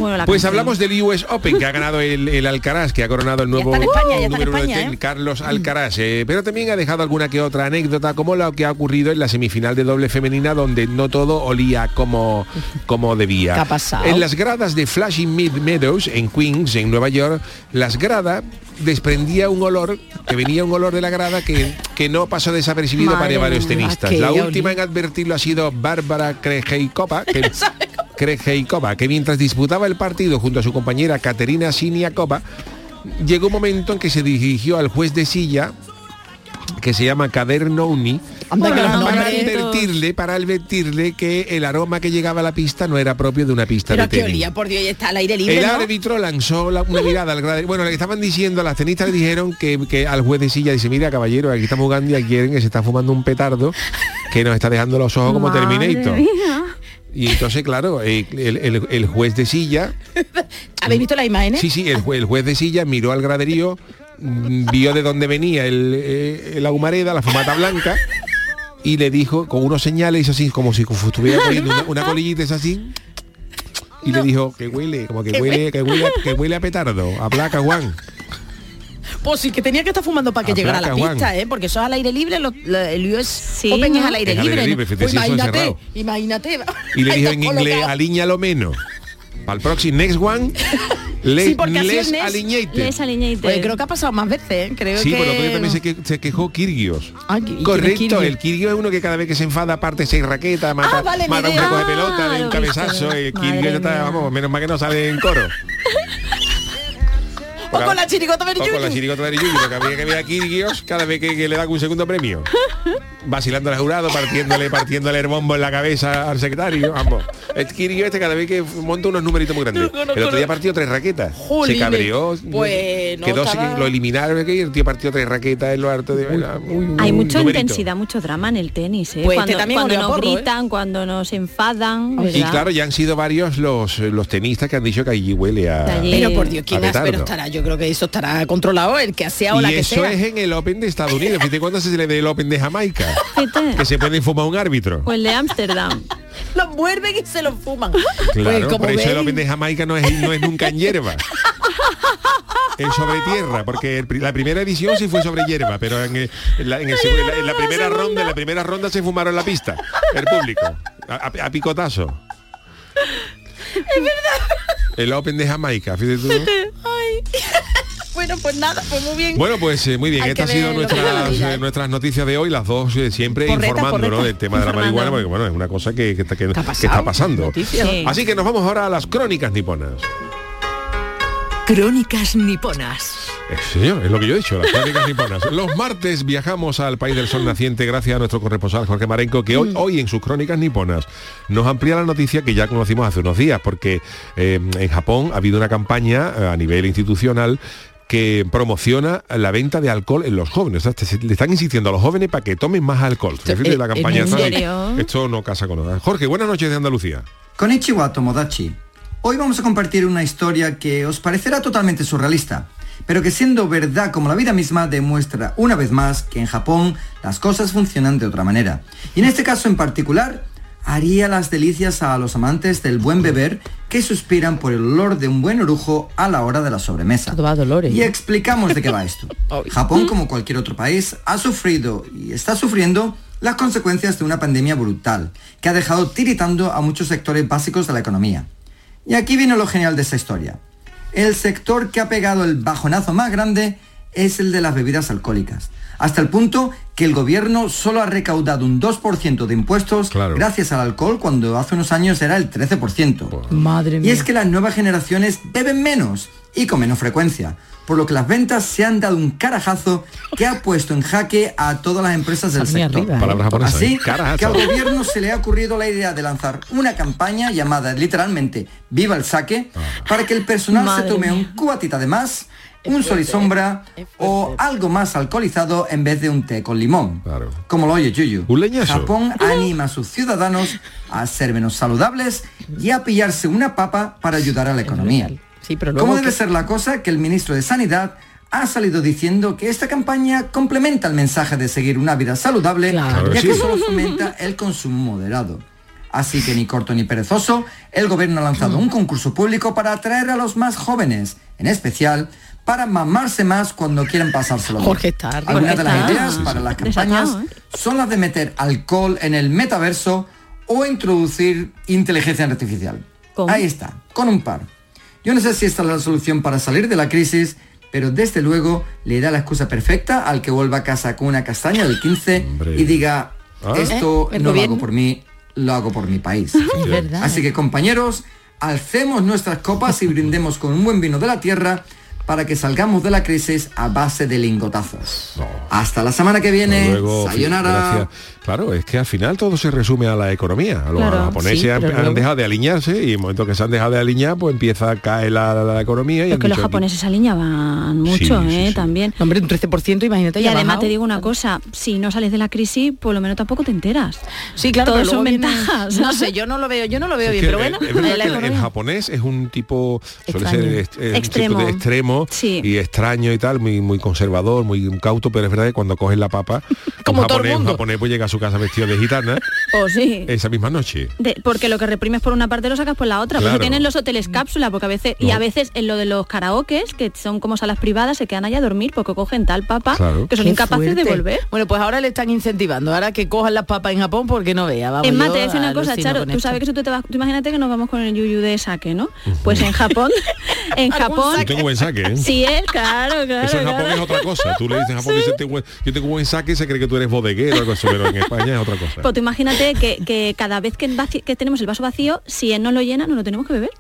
Bueno, la Pues canción. hablamos del US Open, que ha ganado el, el Alcaraz, que ha coronado el nuevo España, número uno de España, tenis, ¿eh? Carlos Alcaraz. eh, pero también ha dejado alguna que otra anécdota, como lo que ha ocurrido en la semifinal de doble femenina, donde no todo olía como, como debía. [LAUGHS] ¿Qué ha pasado? En las gradas de Flushing Mid Meadows, en Queens, en Nueva York, las gradas desprendía un olor, que venía un olor de la grada que, que no pasó desapercibido Madre para varios tenistas. ¿a qué La última en advertirlo ha sido Bárbara Krejcikova, que [LAUGHS] Krejcikova, que mientras disputaba el partido junto a su compañera Katerina Siniakova, llegó un momento en que se dirigió al juez de silla que se llama Kader Nouni Anda, para advertirle, para advertirle que el aroma que llegaba a la pista no era propio de una pista Pero de tenis. olía, por Dios, está al aire libre, El ¿no? árbitro lanzó la- una mirada al graderío. Bueno, le estaban diciendo, las tenistas le dijeron que, que al juez de silla dice, mira caballero, aquí estamos jugando y aquí quieren que se está fumando un petardo que nos está dejando los ojos como Madre Terminator. mía. Y entonces, claro, el, el- el juez de silla, [LAUGHS] ¿Habéis visto la imagen? sí, sí, el, jue- el juez de silla miró al graderío, mm, vio de dónde venía el, eh, la humareda, la fumata blanca, y le dijo, con unos señales, hizo así, como si estuviera poniendo una, una colillita es así, y le dijo que huele, como que huele, que huele, que huele a petardo, a placa, Juan. Pues sí, que tenía que estar fumando para que A llegara a la Juan. pista, ¿eh? Porque eso es al aire libre, lo- lo- el US Open ¿no? es al aire Es al libre. aire ¿no? libre, fíjate, Pues imagínate, imagínate. Y le [LAUGHS] dijo en inglés, colocado. aliñalo menos. Para el próximo, next one, [LAUGHS] le, Sí, porque les. Les creo que ha pasado más veces, ¿eh? Creo Sí, que... pero otro día también se, que- se quejó Kirgios. Ay, ¿y quién es Correcto, el Kirgios es uno que cada vez que se enfada parte seis raquetas, mata, Ah, vale, mata un saco de pelota de Ah, un lo cabezazo. El Kirgios ya está, vamos, menos mal que no sale en coro. [LAUGHS] O con la chirigota de O con la Yuyu. chirigota de Yuyu, porque había que ver a Kirgios cada vez que, que le dan un segundo premio. [LAUGHS] Vacilando al jurado, partiéndole, partiéndole el bombo en la cabeza al secretario. Vamos. El Kirgios este cada vez que monta unos numeritos muy grandes. No, no, el otro día partió tres raquetas. Jolines. Se cabreó. Pues no quedó estaba- sin- lo eliminaron que el tío partió tres raquetas en lo harto de Hay mucha intensidad, mucho drama en el tenis, ¿eh? Pues cuando este cuando nos porro, ¿eh? gritan, cuando nos enfadan. Y claro, ya han sido varios los, los tenistas que han dicho que allí huele a... Pero por Dios, ¿quién a hace? Pero estará, yo creo que eso estará controlado, el que sea o la Y que eso sea. es en el Open de Estados Unidos. [LAUGHS] Fíjate cuándo se le ve el Open de Jamaica. Que se puede fumar un árbitro. O el de Ámsterdam. [LAUGHS] Los muerden y se los fuman. Claro, Pues como por eso el Open de Jamaica no es, no es nunca en hierba. [LAUGHS] Es sobre tierra, porque el la primera edición sí fue sobre hierba, pero en, el- en la, en el seg- en la- en la primera ronda, en la primera ronda se fumaron la pista, el público, a, a- a picotazo. Es verdad. El Open de Jamaica, fíjate tú. Bueno, pues nada, pues muy bien. Bueno, pues eh, muy bien, estas han sido nuestras, eh, nuestras noticias de hoy, las dos eh, siempre Porreta, informando ¿no? del tema de la marihuana, porque bueno, es una cosa que, que está, que- está pasando. Sí. Así que nos vamos ahora a las crónicas niponas. Crónicas niponas. Eh, señor, es lo que yo he dicho, las crónicas niponas. [LAUGHS] Los martes viajamos al país del sol naciente gracias a nuestro corresponsal Jorge Marenco, que Mm. hoy, hoy en sus crónicas niponas nos amplía la noticia que ya conocimos hace unos días, porque eh, en Japón ha habido una campaña a nivel institucional que promociona la venta de alcohol en los jóvenes. O sea, se- le están insistiendo a los jóvenes para que tomen más alcohol. Fíjate eh, la campaña ¿en esta. serio? Esto no casa con nada. Jorge, buenas noches de Andalucía. Konnichiwa Tomodachi. Hoy vamos a compartir una historia que os parecerá totalmente surrealista, pero que siendo verdad como la vida misma demuestra una vez más que en Japón las cosas funcionan de otra manera. Y en este caso en particular, haría las delicias a los amantes del buen beber que suspiran por el olor de un buen orujo a la hora de la sobremesa. Todo va a dolores. Y explicamos de qué va esto. [LAUGHS] Japón, como cualquier otro país, ha sufrido y está sufriendo las consecuencias de una pandemia brutal, que ha dejado tiritando a muchos sectores básicos de la economía. Y aquí viene lo genial de esta historia. El sector que ha pegado el bajonazo más grande es el de las bebidas alcohólicas, hasta el punto que el gobierno solo ha recaudado un 2% de impuestos Claro. gracias al alcohol cuando hace unos años era el 13%. Madre Y es que las nuevas generaciones beben menos y con menos frecuencia, por lo que las ventas se han dado un carajazo que ha puesto en jaque a todas las empresas del sector. arriba, ¿eh? Así ¿eh? Carajazo. que al gobierno se le ha ocurrido la idea de lanzar una campaña llamada literalmente Viva el saque para que el personal Madre se tome mía. un cubatita de más un sol y sombra o algo más alcoholizado en vez de un té con limón. Como lo oye Yuyu. Un leñazo. Japón [LAUGHS] anima a sus ciudadanos a ser menos saludables y a pillarse una papa para ayudar a la economía. Sí, pero luego ¿Cómo debe que- ser la cosa que el ministro de Sanidad ha salido diciendo que esta campaña complementa el mensaje de seguir una vida saludable, Claro. ya Sí. que solo fomenta el consumo moderado? Así que ni corto ni perezoso, el gobierno ha lanzado un concurso público para atraer a los más jóvenes, en especial para mamarse más cuando quieren pasárselo. Jorge está. Algunas de las ideas para las desatado, campañas ¿eh? son las de meter alcohol en el metaverso o introducir inteligencia artificial. ¿Cómo? Ahí está, con un par. Yo no sé si esta es la solución para salir de la crisis, pero desde luego le da la excusa perfecta al que vuelva a casa con una castaña del 15 Hombre. y diga, Ah. esto ¿Eh? ¿El no lo hago por mí, lo hago por mi país. Verdad. Así que compañeros, alcemos nuestras copas y brindemos con un buen vino de la tierra para que salgamos de la crisis a base de lingotazos. Hasta la semana que viene. Luego, Sayonara. gracias. Claro, es que al final todo se resume a la economía. Los Claro. japoneses Sí, han, dejado de alinearse y en el momento que se han dejado de alinear, pues empieza a caer la, la- la economía. Y han que los japoneses alineaban mucho, Sí, sí, ¿eh? sí. También. Hombre, un 13%, imagínate. Y además bajado. te digo una cosa, si no sales de la crisis, por lo menos tampoco te enteras. Sí, claro, Todos son viene- ventajas. [LAUGHS] No sé, yo no lo veo, yo no lo veo Es bien, que, pero bueno, es verdad la que el- japonés es un tipo suele Extraño. ser eh, Extremo. tipo de extremo Sí. y extraño y tal muy muy conservador muy cauto pero es verdad que cuando coges la papa [LAUGHS] Como un todo el japonés, un mundo. japonés pues llega a su casa vestido de gitana [LAUGHS] O sí. esa misma noche De- porque lo que reprimes por una parte lo sacas por la otra. Por Claro. eso tienen los hoteles cápsula, porque a veces, y a veces en lo de los karaokes, que son como salas privadas, se quedan allá a dormir porque cogen tal papa Claro. que son Qué incapaces de volver. Bueno, pues ahora le están incentivando, ahora que cojan las papas en Japón porque no vea. Vamos, Es más, te una cosa, Charo, tú esto. sabes que si tú te vas, tú imagínate que nos vamos con el yuyu de saque, ¿no? Pues en Japón, [LAUGHS] en Japón, yo tengo buen saque ¿eh? sí es, claro, claro. eso en Japón claro. es otra cosa tú le dices en Japón dice, "Tengo buen- yo tengo buen saque se cree que tú eres bodeguero o algo así, pero en España es otra cosa Pues tú imagínate que, que cada vez que, vaci- que tenemos el vaso vacío, si él no lo llena, no lo tenemos que beber.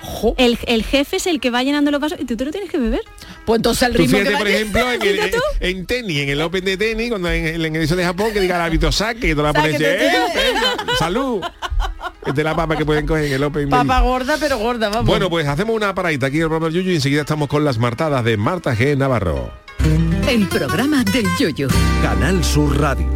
Jo, El, el jefe es el que va llenando los vasos y tú te lo tienes que beber. Pues entonces al Tú ritmo que fíjate, por ejemplo, en, el- en- en tenis, en el Open de tenis, cuando en, en el eso de Japón, que diga el árbitro saque, y toda la pones, "Eh, salud. Es de la papa que pueden coger en el Open. Papa gorda, pero gorda, vamos. Bueno, pues hacemos una paradita aquí en el programa del Yuyu y enseguida estamos con las martadas de Marta G. Navarro. El programa del yoyo. Canal Sur Radio.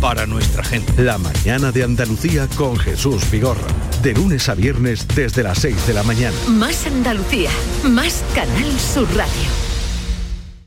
para nuestra gente. La mañana de Andalucía con Jesús Vigorra. De lunes a viernes desde las 6 de la mañana. Más Andalucía. Más Canal Sur Radio.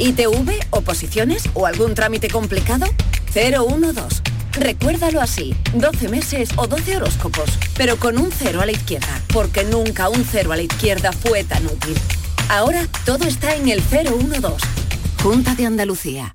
¿ITV, oposiciones o algún trámite complicado? 012. Recuérdalo así, 12 meses o 12 horóscopos, pero con un cero a la izquierda, porque nunca un cero a la izquierda fue tan útil. Ahora todo está en el 012. Junta de Andalucía.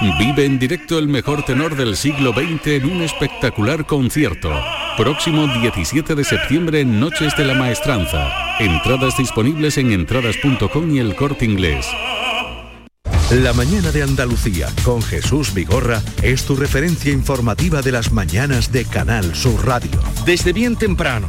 Vive en directo el mejor tenor del siglo XX en un espectacular concierto. Próximo 17 de septiembre en Noches de la Maestranza. Entradas disponibles en entradas.com y el corte inglés. La mañana de Andalucía con Jesús Vigorra es tu referencia informativa de las mañanas de Canal Sur Radio. Desde bien temprano,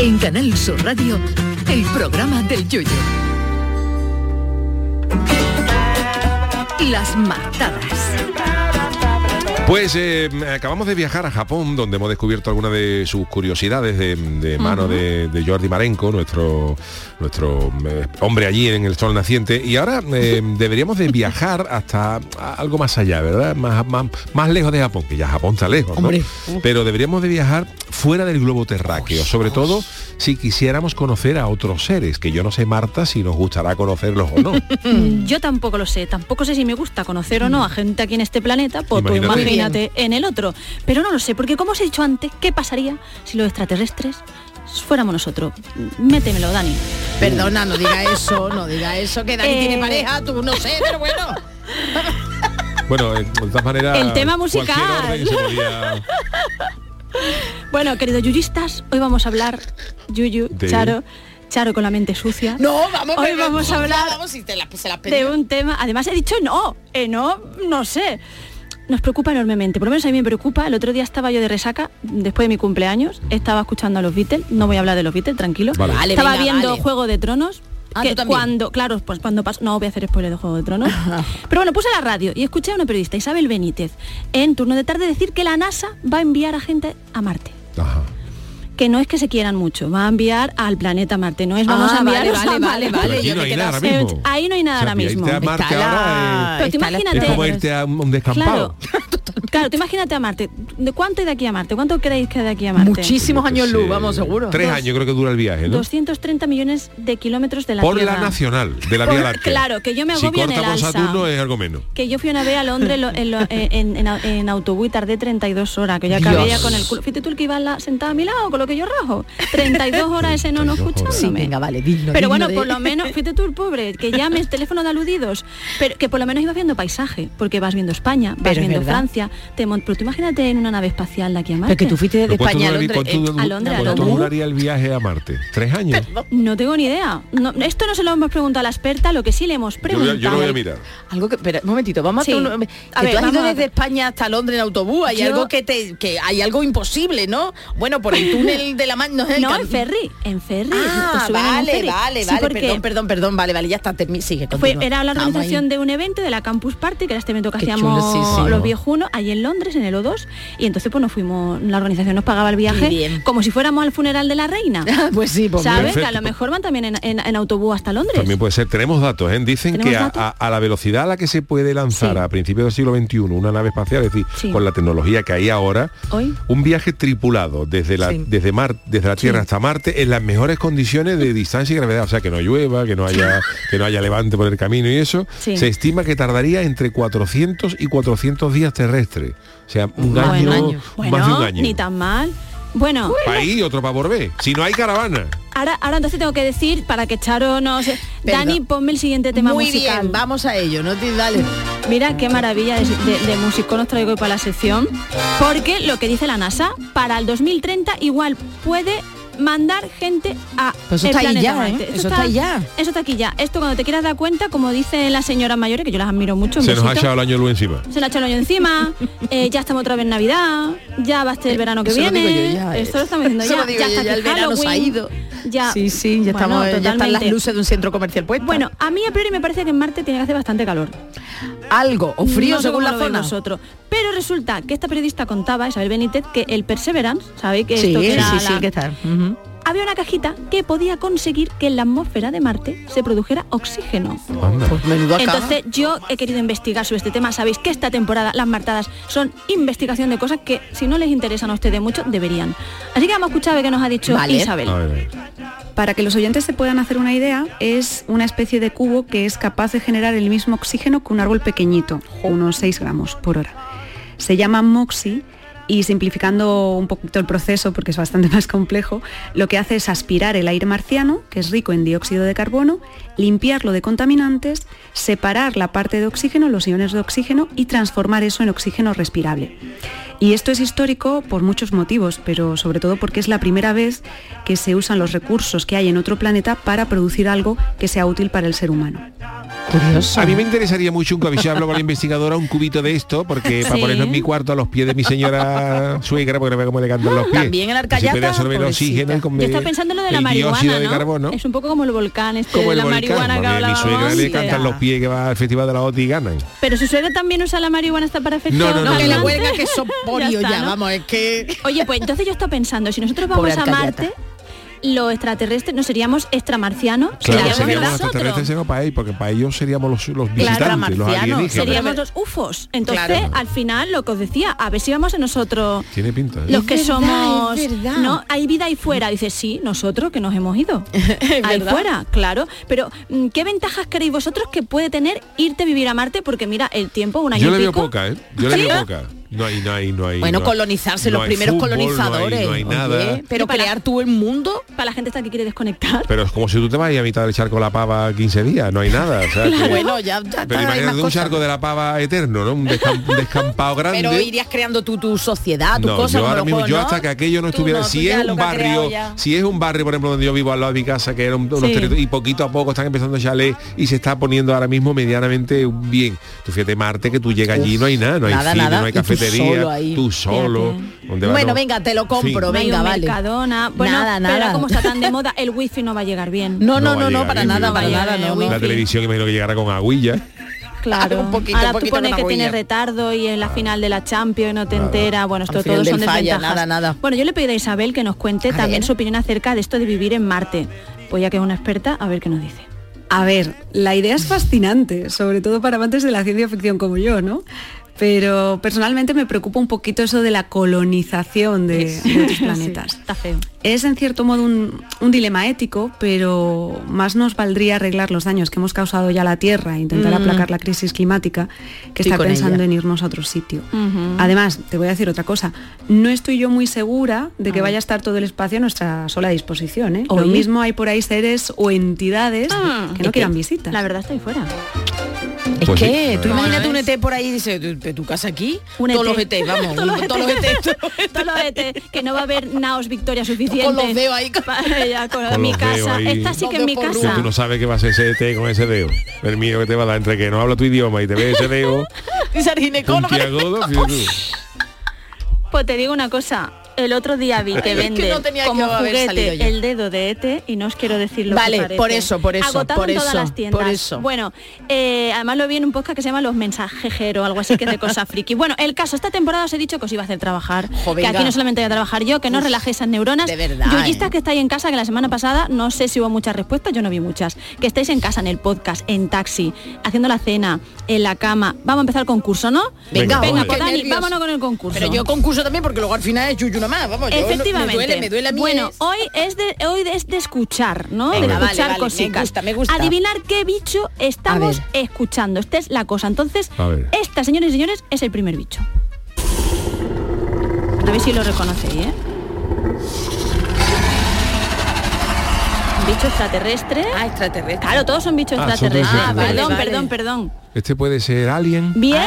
En Canal Sur Radio, el programa del Yoyo. Las matadas. Pues eh, acabamos de viajar a Japón, donde hemos descubierto algunas de sus curiosidades de, de mano de, de Jordi Marenco, nuestro, nuestro eh, hombre allí en el sol naciente. Y ahora eh, [LAUGHS] deberíamos de viajar hasta algo más allá, ¿verdad? Más, más, más lejos de Japón, que ya Japón está lejos, ¿no? Hombre. Pero deberíamos de viajar fuera del globo terráqueo, sobre todo si quisiéramos conocer a otros seres, que yo no sé, Marta, si nos gustará conocerlos o no. [LAUGHS] Yo tampoco lo sé, tampoco sé si me gusta conocer o no a gente aquí en este planeta, pues tú Imagínate. Imagínate en el otro. Pero no lo sé, porque como os he dicho antes, ¿qué pasaría si los extraterrestres fuéramos nosotros? Métemelo, Dani. Perdona, no diga [LAUGHS] eso, no diga eso, que Dani Eh, tiene pareja, tú no sé, pero bueno. [LAUGHS] Bueno, eh, de todas maneras... El tema musical. podía- [LAUGHS] Bueno, queridos yuyistas, hoy vamos a hablar, Yuyu, De- Charo, Charo con la mente sucia. No, vamos, Hoy vamos a hablar Vamos, si te la, se la de un tema. Además he dicho no, eh, no, no sé. Nos preocupa enormemente, por lo menos a mí me preocupa. El otro día estaba yo de resaca, después de mi cumpleaños, estaba escuchando a los Beatles, no voy a hablar de los Beatles, tranquilo. Vale. Vale, estaba venga, viendo vale. Juego de Tronos. Ah, que cuando, claro, pues cuando pasó, no voy a hacer spoiler de Juego de Tronos. [LAUGHS] Pero bueno, puse la radio y escuché a una periodista, Isabel Benítez, en turno de tarde decir que la NASA va a enviar a gente a Marte. Que no es que se quieran mucho, va a enviar al planeta Marte, no es vamos Ah, a enviar vale, vale, vale, vale, yo no me quedo mismo. Ahí no hay nada O sea, ahora irte mismo. a Marte Está la- ahora Pero imagínate- es como irte a un un descampado. Claro, tú imagínate a Marte. ¿De cuánto hay de aquí a Marte? ¿Cuánto creéis que hay de aquí a Marte? Muchísimos años luz, vamos, seguro. Tres años creo que dura el viaje, ¿no? 230 millones de kilómetros de la Por Tierra. la nacional, de la Por- Vía Láctea. claro, que yo me Si agobio en el por alza. Saturno es algo menos. Que yo fui una vez a Londres lo- en, lo- en- en- en autobús y tardé 32 horas, que yo acabé Dios. ya con el culo. Fíjate tú el que iba la- sentado a mi lado con lo que yo rajo. 32 horas ese no no escuchándome. Sí, venga, vale, digno, Pero digno bueno, de- por lo menos, fíjate tú el pobre, que llames teléfono de aludidos, pero que por lo menos ibas viendo paisaje, porque vas viendo España, vas Pero viendo verdad. Te pero tú imagínate en una nave espacial de aquí a Marte. Pero que tú fuiste desde ¿Pero cuánto España a Londres. cuánto eh, a Londres, a cuánto Londres. duraría el viaje a Marte? ¿Tres años? No tengo ni idea. No, esto no se lo hemos preguntado a la experta, lo que sí le hemos Yo, preguntado. yo lo voy a mirar. Algo que, pero un momentito, vamos Sí. a un, que A ver, tú has ido desde. España hasta Londres en autobús, hay Yo- algo que te que hay algo imposible, ¿no? Bueno, por el túnel de la man, no, en ferry, en ferry. Ah, en vale, ferry. vale, Sí, vale, porque perdón, perdón, perdón, vale, vale, ya está, termi- sigue, Fue, era la organización de un evento de la Campus Party, que era este evento que Qué hacíamos chulo, sí, sí. los viejunos, allí en Londres, en el O2, y entonces pues nos fuimos, la organización nos pagaba el viaje bien. como si fuéramos al funeral de la reina. pues sí, pues ¿Sabes? Que a Perfecto. lo mejor van también en, en- en autobús hasta Londres. También puede ser. Tenemos datos, ¿eh? Dicen ¿Tenemos que a, datos? a- a la velocidad a la que se puede lanzar Sí. a principios del siglo XXI una nave espacial, es decir, Sí. con la tecnología que hay ahora, Hoy. un viaje tripulado desde la, Sí. desde Mar, desde la Tierra Sí. hasta Marte en las mejores condiciones de distancia y gravedad, o sea que no llueva, que no haya, [LAUGHS] que no haya levante por el camino y eso, Sí. se estima que tardaría entre 400 y 400 días terrestres. O sea, un Bueno, año, bueno, más de un año. ni tan mal. Bueno, Para ir, otro para volver. Si no hay caravana. ahora, ahora entonces tengo que decir, para que Charo no se... Perdón. Dani, ponme el siguiente tema Muy musical. bien, vamos a ello, no te dale. Mira qué maravilla de, de- de músico nos traigo hoy para la sección. Porque lo que dice la NASA, para el 2030 igual puede mandar gente a Pues eso el está ahí planeta ya, Marte. ¿eh? Eso está ahí ya. Eso está aquí ya. Esto cuando te quieras dar cuenta, como dicen las señoras mayores, que yo las admiro mucho. Se nos ha echado el año luz encima. se le ha echado el año encima, [LAUGHS] eh, ya estamos otra vez en Navidad, ya va a ser el verano que eso lo viene. digo yo ya, Esto lo estamos diciendo ya. lo digo ya yo está ya, aquí el verano se ha ido. Ya, Sí, sí, ya, Bueno, estamos, ya están las luces de un centro comercial puestas. Bueno, a mí a priori me parece que en Marte tiene que hacer bastante calor. Algo, o frío No sé según la zona. vosotros. Pero resulta que esta periodista contaba, Isabel Benítez, que el Perseverance, ¿sabéis que Sí, esto que era sí, la- que. Ujú. Había una cajita que podía conseguir que en la atmósfera de Marte se produjera oxígeno. Pues. Entonces yo he querido investigar sobre este tema. Sabéis que esta temporada las martadas son investigación de cosas que si no les interesan a ustedes mucho, deberían. Así que vamos a escuchar a ver qué nos ha dicho Vale. Isabel. Para que los oyentes se puedan hacer una idea, es una especie de cubo que es capaz de generar el mismo oxígeno que un árbol pequeñito, unos 6 gramos por hora. Se llama MOXIE y simplificando un poquito el proceso, porque es bastante [LAUGHS] más complejo, lo que hace es aspirar el aire marciano, que es rico en dióxido de carbono, limpiarlo de contaminantes, separar la parte de oxígeno, los iones de oxígeno, y transformar eso en oxígeno respirable. Y esto es histórico por muchos motivos, pero sobre todo porque es la primera vez que se usan los recursos que hay en otro planeta para producir algo que sea útil para el ser humano. Curioso. A mí me interesaría mucho un si hablo con la investigadora un cubito de esto, porque para ponerlo en mi cuarto a los pies de mi señora suegra, porque no veo cómo le cantan los pies. También el arcayata, absorber el oxígeno y con Yo estaba pensando en lo de la marihuana, de ¿no? carbono. Es un poco como el volcán este Como de la volcán, marihuana que porque mi hablábamos. suegra le cantan los pies que va al festival de la OTI y ganan. Pero su suegra también usa la marihuana hasta para efectos No, no, no, No, que la no. huelga que son polio ya, está, ¿no? vamos, es que... Oye, pues entonces yo estaba pensando, si nosotros Pobre vamos a. Marte, los extraterrestres no seríamos extramarcianos, Claro, seríamos seríamos extraterrestres seríamos para ahí, porque para ellos seríamos los, los Claro, visitantes, los alienígenas. Seríamos los UFOs. Entonces, Claro. al final, lo que os decía, a ver si vamos a nosotros Tiene pinta. ¿eh? los que verdad, somos es verdad. no hay vida ahí fuera dice sí nosotros que nos hemos ido [LAUGHS] ahí fuera claro pero mm, qué ventajas creéis vosotros que puede tener irte a vivir a Marte porque mira el tiempo un año Yo le veo pico poca, ¿eh? Yo le ¿Sí? veo poca. No hay, no hay, no hay. Bueno, no hay- colonizarse, no los hay primeros fútbol, no hay- colonizadores. No hay, Oye, nada. pero para- crear tú el mundo... para la gente esta que quiere desconectar Pero es como si tú te vas a mitad del charco de la pava 15 días, no hay nada. o sea, [LAUGHS] que- Bueno, ya, ya Pero imagínate un cosas. charco de la pava eterno, ¿no? Un, descam- un descampado grande. Pero irías creando tu, tu sociedad, tu no, cosa, yo ahora mismo, juegos, yo ¿no? hasta que aquello no Tú estuviera, no, tú si es un barrio, si es un barrio, por ejemplo, donde yo vivo al lado de mi casa, que era un- unos Sí. territorios, y poquito a poco están empezando chalés y se está poniendo ahora mismo medianamente bien. Tú fíjate Marte que tú llegas allí no hay nada, no hay nada, cine, no hay y tú cafetería, solo ahí. tú solo. Bueno, No. venga, te lo compro, No hay venga, un vale. Mercadona. Bueno, Nada, pero nada. como está tan de moda, [LAUGHS] el wifi no va a llegar bien. No, no, no, no, para nada, para nada, no. La televisión imagino que llegará con aguilla. Claro. Un poquito, Ahora un tú pones que tiene agüilla. retardo y en la final de la Champions no te entera. Bueno, esto todo son falla, desventajas. nada, nada. Bueno, yo le pido a Isabel que nos cuente A también ver. su opinión acerca de esto de vivir en Marte. Pues ya que es una experta, a ver qué nos dice. A ver, la idea es fascinante, sobre todo para amantes de la ciencia ficción como yo, ¿no? Pero personalmente me preocupa un poquito eso de la colonización de, de otros [LAUGHS] planetas. Sí, está feo. Es en cierto modo un, un dilema ético, pero más nos valdría arreglar los daños que hemos causado ya a la Tierra e intentar Mm. aplacar la crisis climática que Estoy está pensando ella. en irnos a otro sitio. Además, te voy a decir otra cosa, no estoy yo muy segura de que A vaya a estar todo el espacio a nuestra sola disposición. ¿eh? Lo mismo hay por ahí seres o entidades Ah, que no quieran visitas. La verdad está ahí fuera. Es Pues que sí. tú imagínate un ET por ahí y dices, ¿de tu casa aquí? Un todos ET. los ET, [LAUGHS] vamos, Todos los todos los ET. Todos los ET, que no va a haber naos victoria suficiente. Con los dedos ahí. Para ella, con, [LAUGHS] Con mi casa. ahí. Esta sí Los que es mi casa. tú no sabes qué va a ser ese ET con ese dedo. El mío que te va a dar entre que no habla tu idioma y te ve ese dedo [LAUGHS] Dice el ginecólogo. Pues te digo una cosa. El otro día vi que Es que no tenía que como salido juguete el dedo de ET y no os quiero decir lo Vale, que parece. por eso, por eso, Agotado por en todas eso, las tiendas. por eso. Bueno, eh, además lo vi en un podcast que se llama Los Mensajeros, algo así que es de cosas [LAUGHS] friki. Bueno, el caso, esta temporada os he dicho que os iba a hacer trabajar. Que venga. aquí no solamente voy a trabajar yo, que no Uf, relajéis esas neuronas. de verdad, Yuyistas ¿eh? que estáis en casa, que la semana pasada no sé si hubo muchas respuestas, yo no vi muchas. Que estáis en casa, en el podcast, en taxi, haciendo la cena, en la cama. Vamos a empezar el concurso, ¿no? Venga, Venga, Venga, pues qué Dani, vámonos con el concurso. Pero yo concurso también porque luego al final es yuyu nomás, vamos. yo no- Efectivamente. Me duele, me duele a mí. bueno, es- hoy es de hoy es de escuchar, ¿no? Venga, de escuchar vale, me cositas. gusta, me gusta. Adivinar qué bicho estamos escuchando. Esta es la cosa. Entonces, esta, señores y señores, es el primer bicho. A ver si lo reconocéis, ¿eh? Bicho extraterrestre. Ah, extraterrestre. Claro, todos son bichos Ah, son extraterrestres. bichos perdón, extraterrestres. perdón, perdón. Este puede ser Alien. Bien.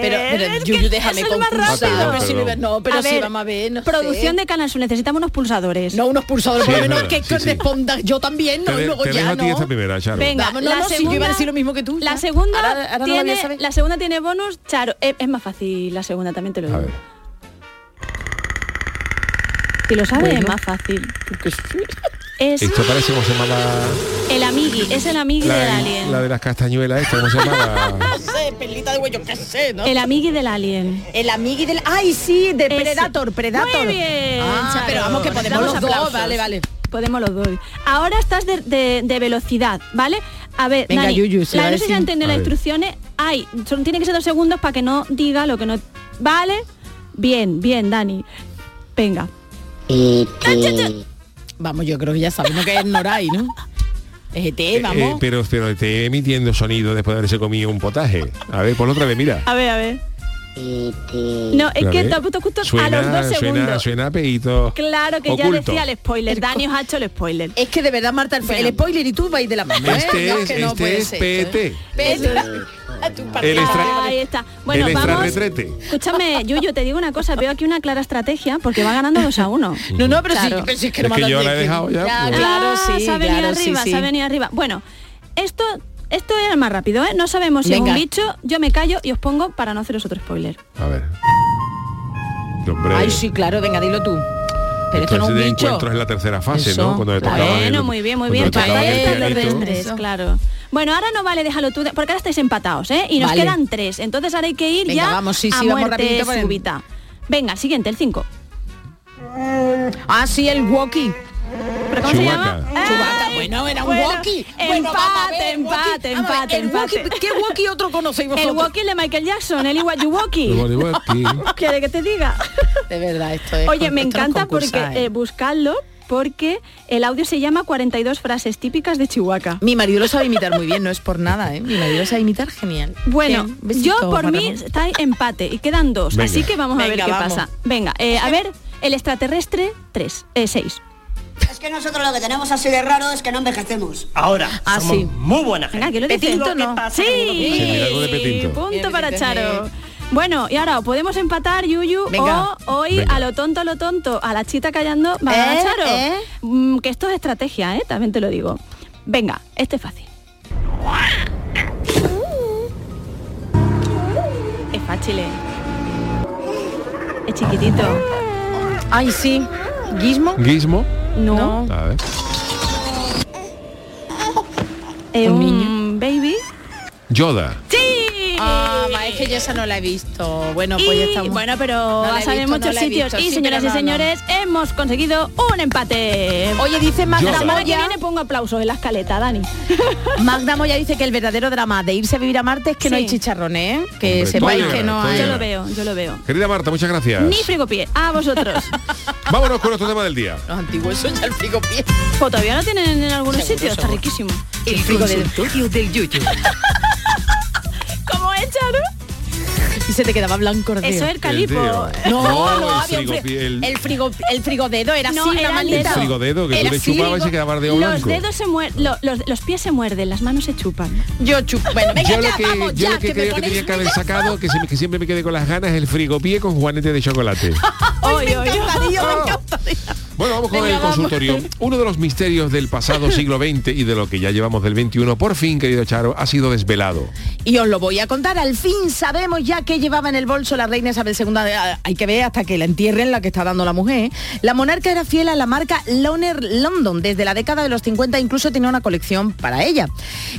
Ver. Pero, pero Yuyu, déjame concursar, rápido. pero si me- no, pero A si ver, vamos a ver, no Producción sé. de Canal Sur, necesitamos unos pulsadores. No, unos pulsadores, Sí, por lo menos verdad, que sí, sí. corresponda yo también, no, te, luego te dejo ya a ti no. esta primera, Charo. Venga, no, la no, sí, yo segunda, iba a decir lo mismo que tú. La segunda, Ahora- ahora no a tiene, saber. la segunda tiene bonus, Charo. Es, es más fácil la segunda, también te lo digo. Si lo sabes, Bueno. es más fácil. [LAUGHS] Es Esto parece como se llama la, el amigui, es el amigui del la, alien. la de las castañuelas, esta, ¿cómo se llama? [LAUGHS] No sé, pelita de huello, qué sé, ¿no? El amigui del alien. El amigui del... ¡Ay, sí! De Ese. Predator, Predator. Muy bien, Ah, Charo. pero vamos, que podemos Damos los dos. aplausos. Vale, vale. Podemos los dos. Ahora estás de, de- de velocidad, ¿vale? A ver, Venga, Dani, Yuyu, se la va no sé si A las instrucciones. Hay, son, tiene que ser dos segundos para que no diga lo que no... ¿Vale? Bien, bien, Dani. Venga. Vamos, yo creo que ya sabemos que es Noray, ¿no? Es ET, Eh, vamos. pero, pero te emitiendo sonido después de haberse comido un potaje. A ver, ponlo otra vez, mira. A ver, a ver. No, es que está puesto justo suena, a los dos suena, segundos. suena a peito Claro que ya oculto. decía el spoiler. Dani os ha hecho el spoiler. Es que de verdad, Marta, el, el spoiler y tú vais de la mano. ¿eh? Este No, es, que no este es ¿eh? PT. Tu El partido. extra- Ahí está. Bueno, el vamos. extrarretrete. Escúchame, Yuyu, te digo una cosa, veo aquí una clara estrategia porque va ganando 2 a 1. No, no, pero sí, Claro. pero sí es que Es no que me yo la he dejado ya, Ya, pues. claro, Ah, sí, se ha venido claro, sí, arriba, sí. se ha venido arriba. Bueno, esto esto era el más rápido, ¿eh? No sabemos si es un bicho, yo me callo y os pongo para no haceros otro spoiler. A ver. Hombre, Ay, sí, claro, venga, dilo tú. Pero esto no es un de bicho. encuentros en la tercera fase, Eso, ¿no? Cuando le Bueno, el- muy bien, muy bien. pianito. de Eso. claro. Bueno, ahora no vale, déjalo tú, porque ahora estáis empatados, ¿eh? Y nos Vale. quedan tres. Entonces ahora hay que ir Venga, ya vamos, sí, a sí, vamos muerte rapidito para- súbita. Venga, siguiente, el 5. Ah, sí, el walkie. ¿Pero cómo se Chewbacca. llama? Chewbacca, Ay, bueno, era un bueno, walkie. Empate, Bueno, vamos a ver, empate, walkie. A ver, empate, walkie, empate. ¿Qué walkie otro conocéis vosotros? El walkie de Michael Jackson, el Iwayuwoki. El walkie-walkie. [LAUGHS] ¿Quiere que te diga? De verdad, esto es... Oye, me encanta porque ¿eh? eh, buscadlo porque el audio se llama 42 frases típicas de Chihuahua. Mi marido lo sabe imitar muy bien, no es por nada, ¿eh? Mi marido lo sabe imitar genial. Bueno, besito, yo por mí está empate y quedan dos, Venga. así que vamos a ver Venga, qué vamos. pasa. Venga, eh, a ver, el extraterrestre 3, 6. Es que nosotros lo que tenemos así de raro es que no envejecemos. Ahora, Ah, somos sí. muy buena gente. Venga, ¿quién lo Lo que no. pasa Sí, de punto Bien, para Charo. bien. Bueno, y ahora podemos empatar, Yuyu, Venga. o hoy Venga. a lo tonto, a lo tonto, a la chita callando, va a ¿Eh? Charo. ¿Eh? Mm, que esto es estrategia, ¿eh? También te lo digo. Venga, este es fácil. Es fácil, ¿eh? Es chiquitito. Ay, sí. ¿Gizmo? Gizmo. No. A ver. Eh, ¿Un un baby. Yoda. ¡Sí! Ah, es que yo esa no la he visto. Bueno, pues ya Y, estamos. bueno, pero No la va a he salir en no muchos sitios. visto, y sí, señoras y no, señores, hemos conseguido un empate. Oye, dice Magda semana que Moya, viene pongo aplausos en la escaleta, Dani. [LAUGHS] Magda Moya dice que el verdadero drama de irse a vivir a Marte es que no hay chicharrones, ¿eh? Que Hombre, sepáis que no hay. Yo lo veo, yo lo veo. Querida Marta, muchas gracias. Ni frigopié. A vosotros. [LAUGHS] Vámonos con nuestro tema del día. Los antiguos son ya el frigopié. pues todavía no tienen en algunos sitios, está riquísimo. El frigo de... del Yuyu. [LAUGHS] se te quedaba blanco el Eso es el calipo. No, No, no, el había un fri- frigopié, el- el frigo el frigodedo era No, así una era el manita. El dedo. frigodedo que tú Era le chupabas y se quedaba el dedo Los dedos se muerden, los, los pies se muerden, las manos se chupan. Yo chup. Bueno, venga, Yo lo que, vamos, yo ya, lo que, creo que tenía que haber sacado, que, se me- que siempre me quedé con las ganas, es el frigopié con juanete de chocolate. [LAUGHS] Hoy, Me hoy, encantaría, me encantaría. Bueno, vamos con Venga, el vamos. consultorio. Uno de los misterios del pasado [LAUGHS] siglo XX y de lo que ya llevamos del XXI, por fin, querido Charo, ha sido desvelado. Y os lo voy a contar. Al fin sabemos ya que llevaba en el bolso la reina Isabel II. de- Hay que ver hasta que la entierren la que está dando la mujer. La monarca era fiel a la marca Loner London. Desde la década de los 50 incluso tenía una colección para ella.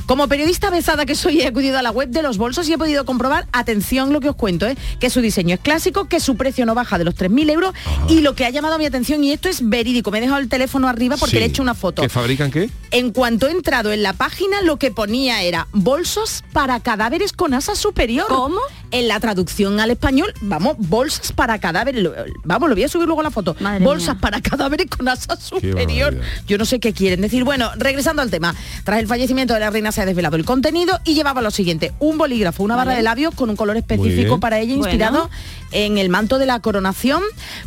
Como periodista besada que soy, he acudido a la web de los bolsos y he podido comprobar, atención lo que os cuento, ¿eh? que su diseño es clásico, que su precio no baja de los 3.000 euros y lo que ha llamado mi atención, y esto es verídico, me he dejado el teléfono arriba porque Sí. le he hecho una foto. ¿Que fabrican qué? En cuanto he entrado en la página, lo que ponía era bolsos para cadáveres con asa superior. ¿Cómo? En la traducción al español, vamos, bolsas para cadáveres. Vamos, lo voy a subir luego la foto. Madre bolsas mía. para cadáveres con asa superior. Yo no sé qué quieren decir. Bueno, regresando al tema. Tras el fallecimiento de la reina se ha desvelado el contenido y llevaba lo siguiente. Un bolígrafo, una barra de labios con un color específico para ella, Bueno. inspirado en el manto de la coronación,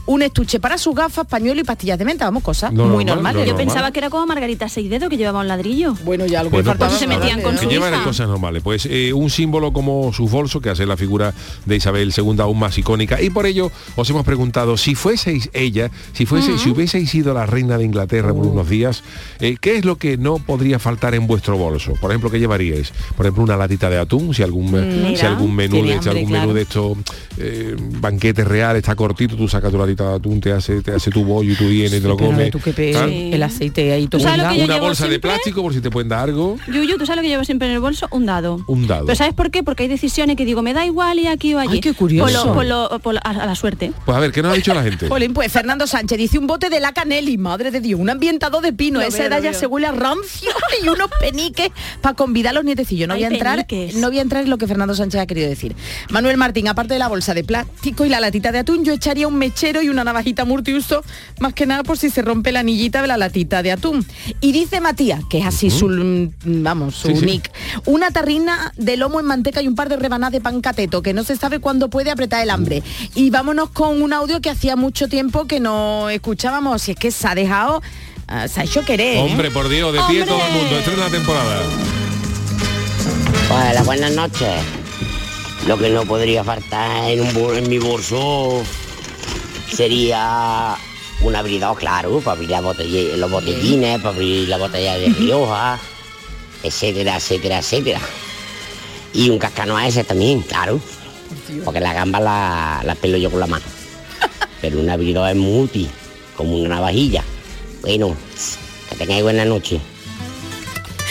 un estuche para sus gafas, pañuelo y pastillas de menta. Vamos, cosas muy normal, normales. lo Yo normal. pensaba que era como Margarita Seidedo que llevaba un ladrillo. Bueno, ya lo Bueno, pues, se metían con que su llevan hija. cosas normales. Pues eh, un símbolo como sus bolsos, que hace la figura figura de Isabel II aún más icónica. Y por ello os hemos preguntado, si fueseis ella, si fuese, si hubieseis sido la reina de Inglaterra por unos días, eh, ¿qué es lo que no podría faltar en vuestro bolso? Por ejemplo, ¿qué llevaríais? Por ejemplo, una latita de atún, si algún, si algún menú, de, si hambre, algún menú de estos eh, banquete real está cortito, tú sacas tu latita de atún, te hace, te hace tu bollo y tú vienes y te lo comes. tú que pe- el aceite ahí todo ¿Tú sabes lo pegado. que yo Una llevo bolsa de plástico por si te pueden dar algo. Yuyu, ¿tú sabes lo que llevo siempre en el bolso? Un dado. Un dado. Pero ¿sabes por qué? Porque hay decisiones que digo, me da igual y aquí o allí. Ay, qué curioso. Por lo- por lo- por lo- a, a la suerte. Pues a ver, ¿qué nos ha dicho la gente? [LAUGHS] Jolín, pues Fernando Sánchez dice un bote de la Canelli, madre de Dios, un ambientado de pino, esa edad ya se huele a rancio [LAUGHS] y unos peniques para convidar a los nietecillos. No Ay, voy a entrar, peniques. no voy a entrar en lo que Fernando Sánchez ha querido decir. Manuel Martín, aparte de la bolsa de plástico y la latita de atún, yo echaría un mechero y una navajita multiuso, más que nada por si se rompe la anillita de la latita de atún. Y dice Matías, que es así su vamos, su Sí, sí. nick, una tarrina de lomo en manteca y un par de rebanadas de pan cateto, que no se sabe cuándo puede apretar el hambre. Y vámonos con un audio que hacía mucho tiempo que no escuchábamos, si es que se ha dejado, ah, se ha hecho querer. ¿eh? Hombre, por Dios, de pie todo el mundo, estrena la temporada. Hola, buenas noches. Lo que no podría faltar en, un bol- en mi bolso sería un abridor, claro, para abrir la botella- los botellines, para abrir la botella de Rioja, etcétera, etcétera, etcétera. Y un cascanueces también, claro. Porque la gamba la, la pelo yo con la mano. [LAUGHS] Pero un abridor es muy útil, como una navajilla. Bueno, que tengáis buena noche.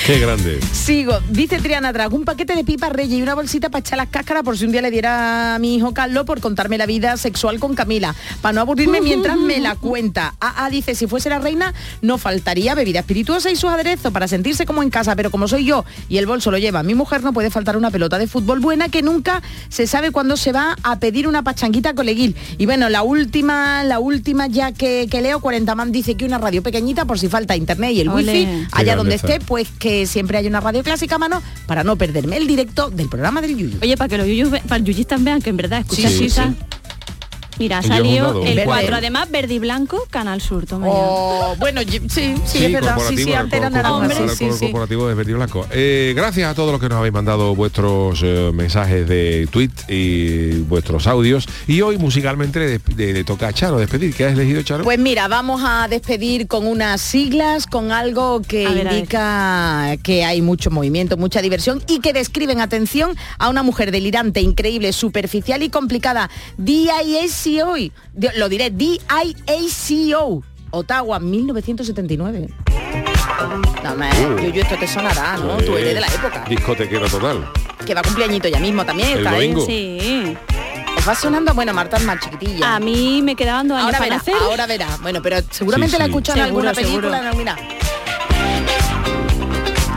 Qué grande. Sigo, dice Triana Drag, un paquete de pipas reyes y una bolsita para echar las cáscaras por si un día le diera a mi hijo Carlos por contarme la vida sexual con Camila, para no aburrirme mientras me la cuenta. AA dice, si fuese la reina, no faltaría bebida espirituosa y sus aderezos para sentirse como en casa, pero como soy yo y el bolso lo lleva mi mujer, no puede faltar una pelota de fútbol buena que nunca se sabe cuándo se va a pedir una pachanguita coleguil. Y bueno, la última, la última ya que, que leo, 40 man dice que una radio pequeñita por si falta internet y el wifi, allá donde está. esté, pues que siempre hay una radio clásica a mano para no perderme el directo del programa del Yuyu. Oye, para que los yuyus, para los yuyistas vean que en verdad Sí, cosas. sí. Mira, dado. el Verde. 4, además verde y blanco, Canal Sur, toma ya. Oh, bueno, yo- sí, sí, es verdad, sí, sí, corporativo, antes era el naranja, corporativo, sí, sí, el sí. corporativo de Verde y Blanco. Eh, gracias a todos los que nos habéis mandado vuestros eh, mensajes de tweet y vuestros audios. Y hoy musicalmente le, le- le toca a Charo despedir. ¿Qué has elegido, Charo? Pues mira, vamos a despedir con unas siglas, con algo que ver, indica que hay mucho movimiento, mucha diversión y que describen, atención, a una mujer delirante, increíble, superficial y complicada. DIACO, di- lo diré, DIACO, Ottawa, 1979. No, me, Uh. Yuyu, esto te sonará, ¿no? Tú eres de la época. Discotequero total. Que va cumpleañito ya mismo también. El está, ¿eh? domingo. Sí. Os va sonando, bueno, Marta es más chiquitilla. A mí me quedaban dos años Ahora para verá, ahora verá. Bueno, pero seguramente Sí, la sí. escuchan en Seguro, alguna película, seguro. no, mira.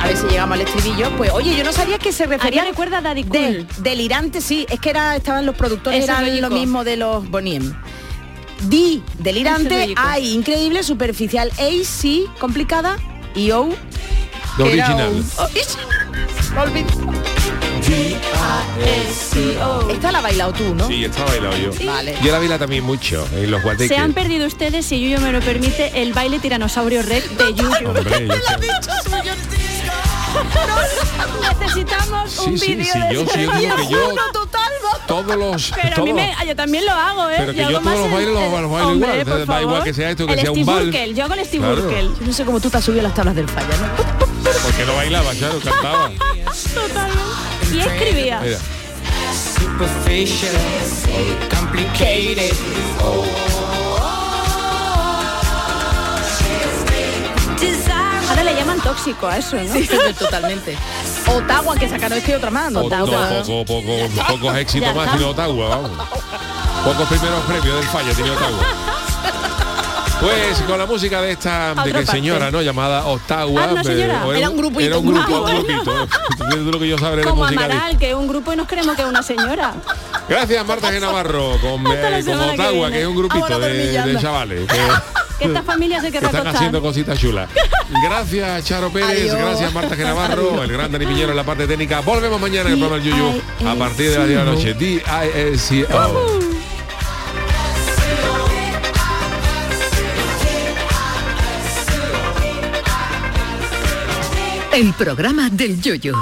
A ver si llegamos al estribillo. Pues oye, yo no sabía que se A refería me recuerda a Daddy de delirante, sí, es que era, estaban los productores, Ese eran lo mismo de los Boniem. Di, Ese delirante, hay, increíble, superficial, A, sí, complicada, y O, The que era original. Esta la has bailado tú, ¿no? Sí, está bailado yo. Vale. Yo la baila también mucho en los guateques. Se han perdido ustedes, si Yuyo me lo permite, el baile tiranosaurio Rex de Yuyu. Necesitamos Sí, un sí, vídeo sí, de yo- ese. sí, yo digo que yo- total, todos los... Pero a mí todos- me, yo también lo hago, ¿eh? Pero que yo todos más los bailes los, en- los bailo Hombre, igual. por Da igual favor. que sea esto, que el sea un Steve bal. Urkel, yo hago el Steve Claro. Urkel. Yo no sé cómo tú te has subido a las tablas del falla, ¿no? Porque no bailaba, claro, cantaba. Totalmente. Y escribía. Mira. Llaman tóxico a eso, ¿no? Sí, totalmente. Ottawa, que sacaron este y otra más. Ottawa. no, poco, poco, pocos [LAUGHS] éxitos más tiene Ottawa, vamos. Pocos primeros premios del fallo tiene Ottawa. Pues con la música de esta de que señora, ¿no? Llamada Ottawa. Ah, una señora. eh, o Era un grupito. Era un grupo, Ah, un grupito. [LAUGHS] Es lo que yo sabré de Como música. de- Amaral, que es un grupo y nos creemos que es una señora. Gracias Marta G. Navarro, con, eh, con que Ottawa, viene. que es un grupito de, de chavales. Que, Que esta familia se que [LAUGHS] querrá están acostar. haciendo cositas chulas. Gracias Charo Pérez, Adiós. gracias Marta G. Navarro, el gran Dani Piñero en la parte técnica. Volvemos mañana en el programa del Yuyu a partir de las 10 de la noche. D-I-S-C-O. El programa del Yoyo.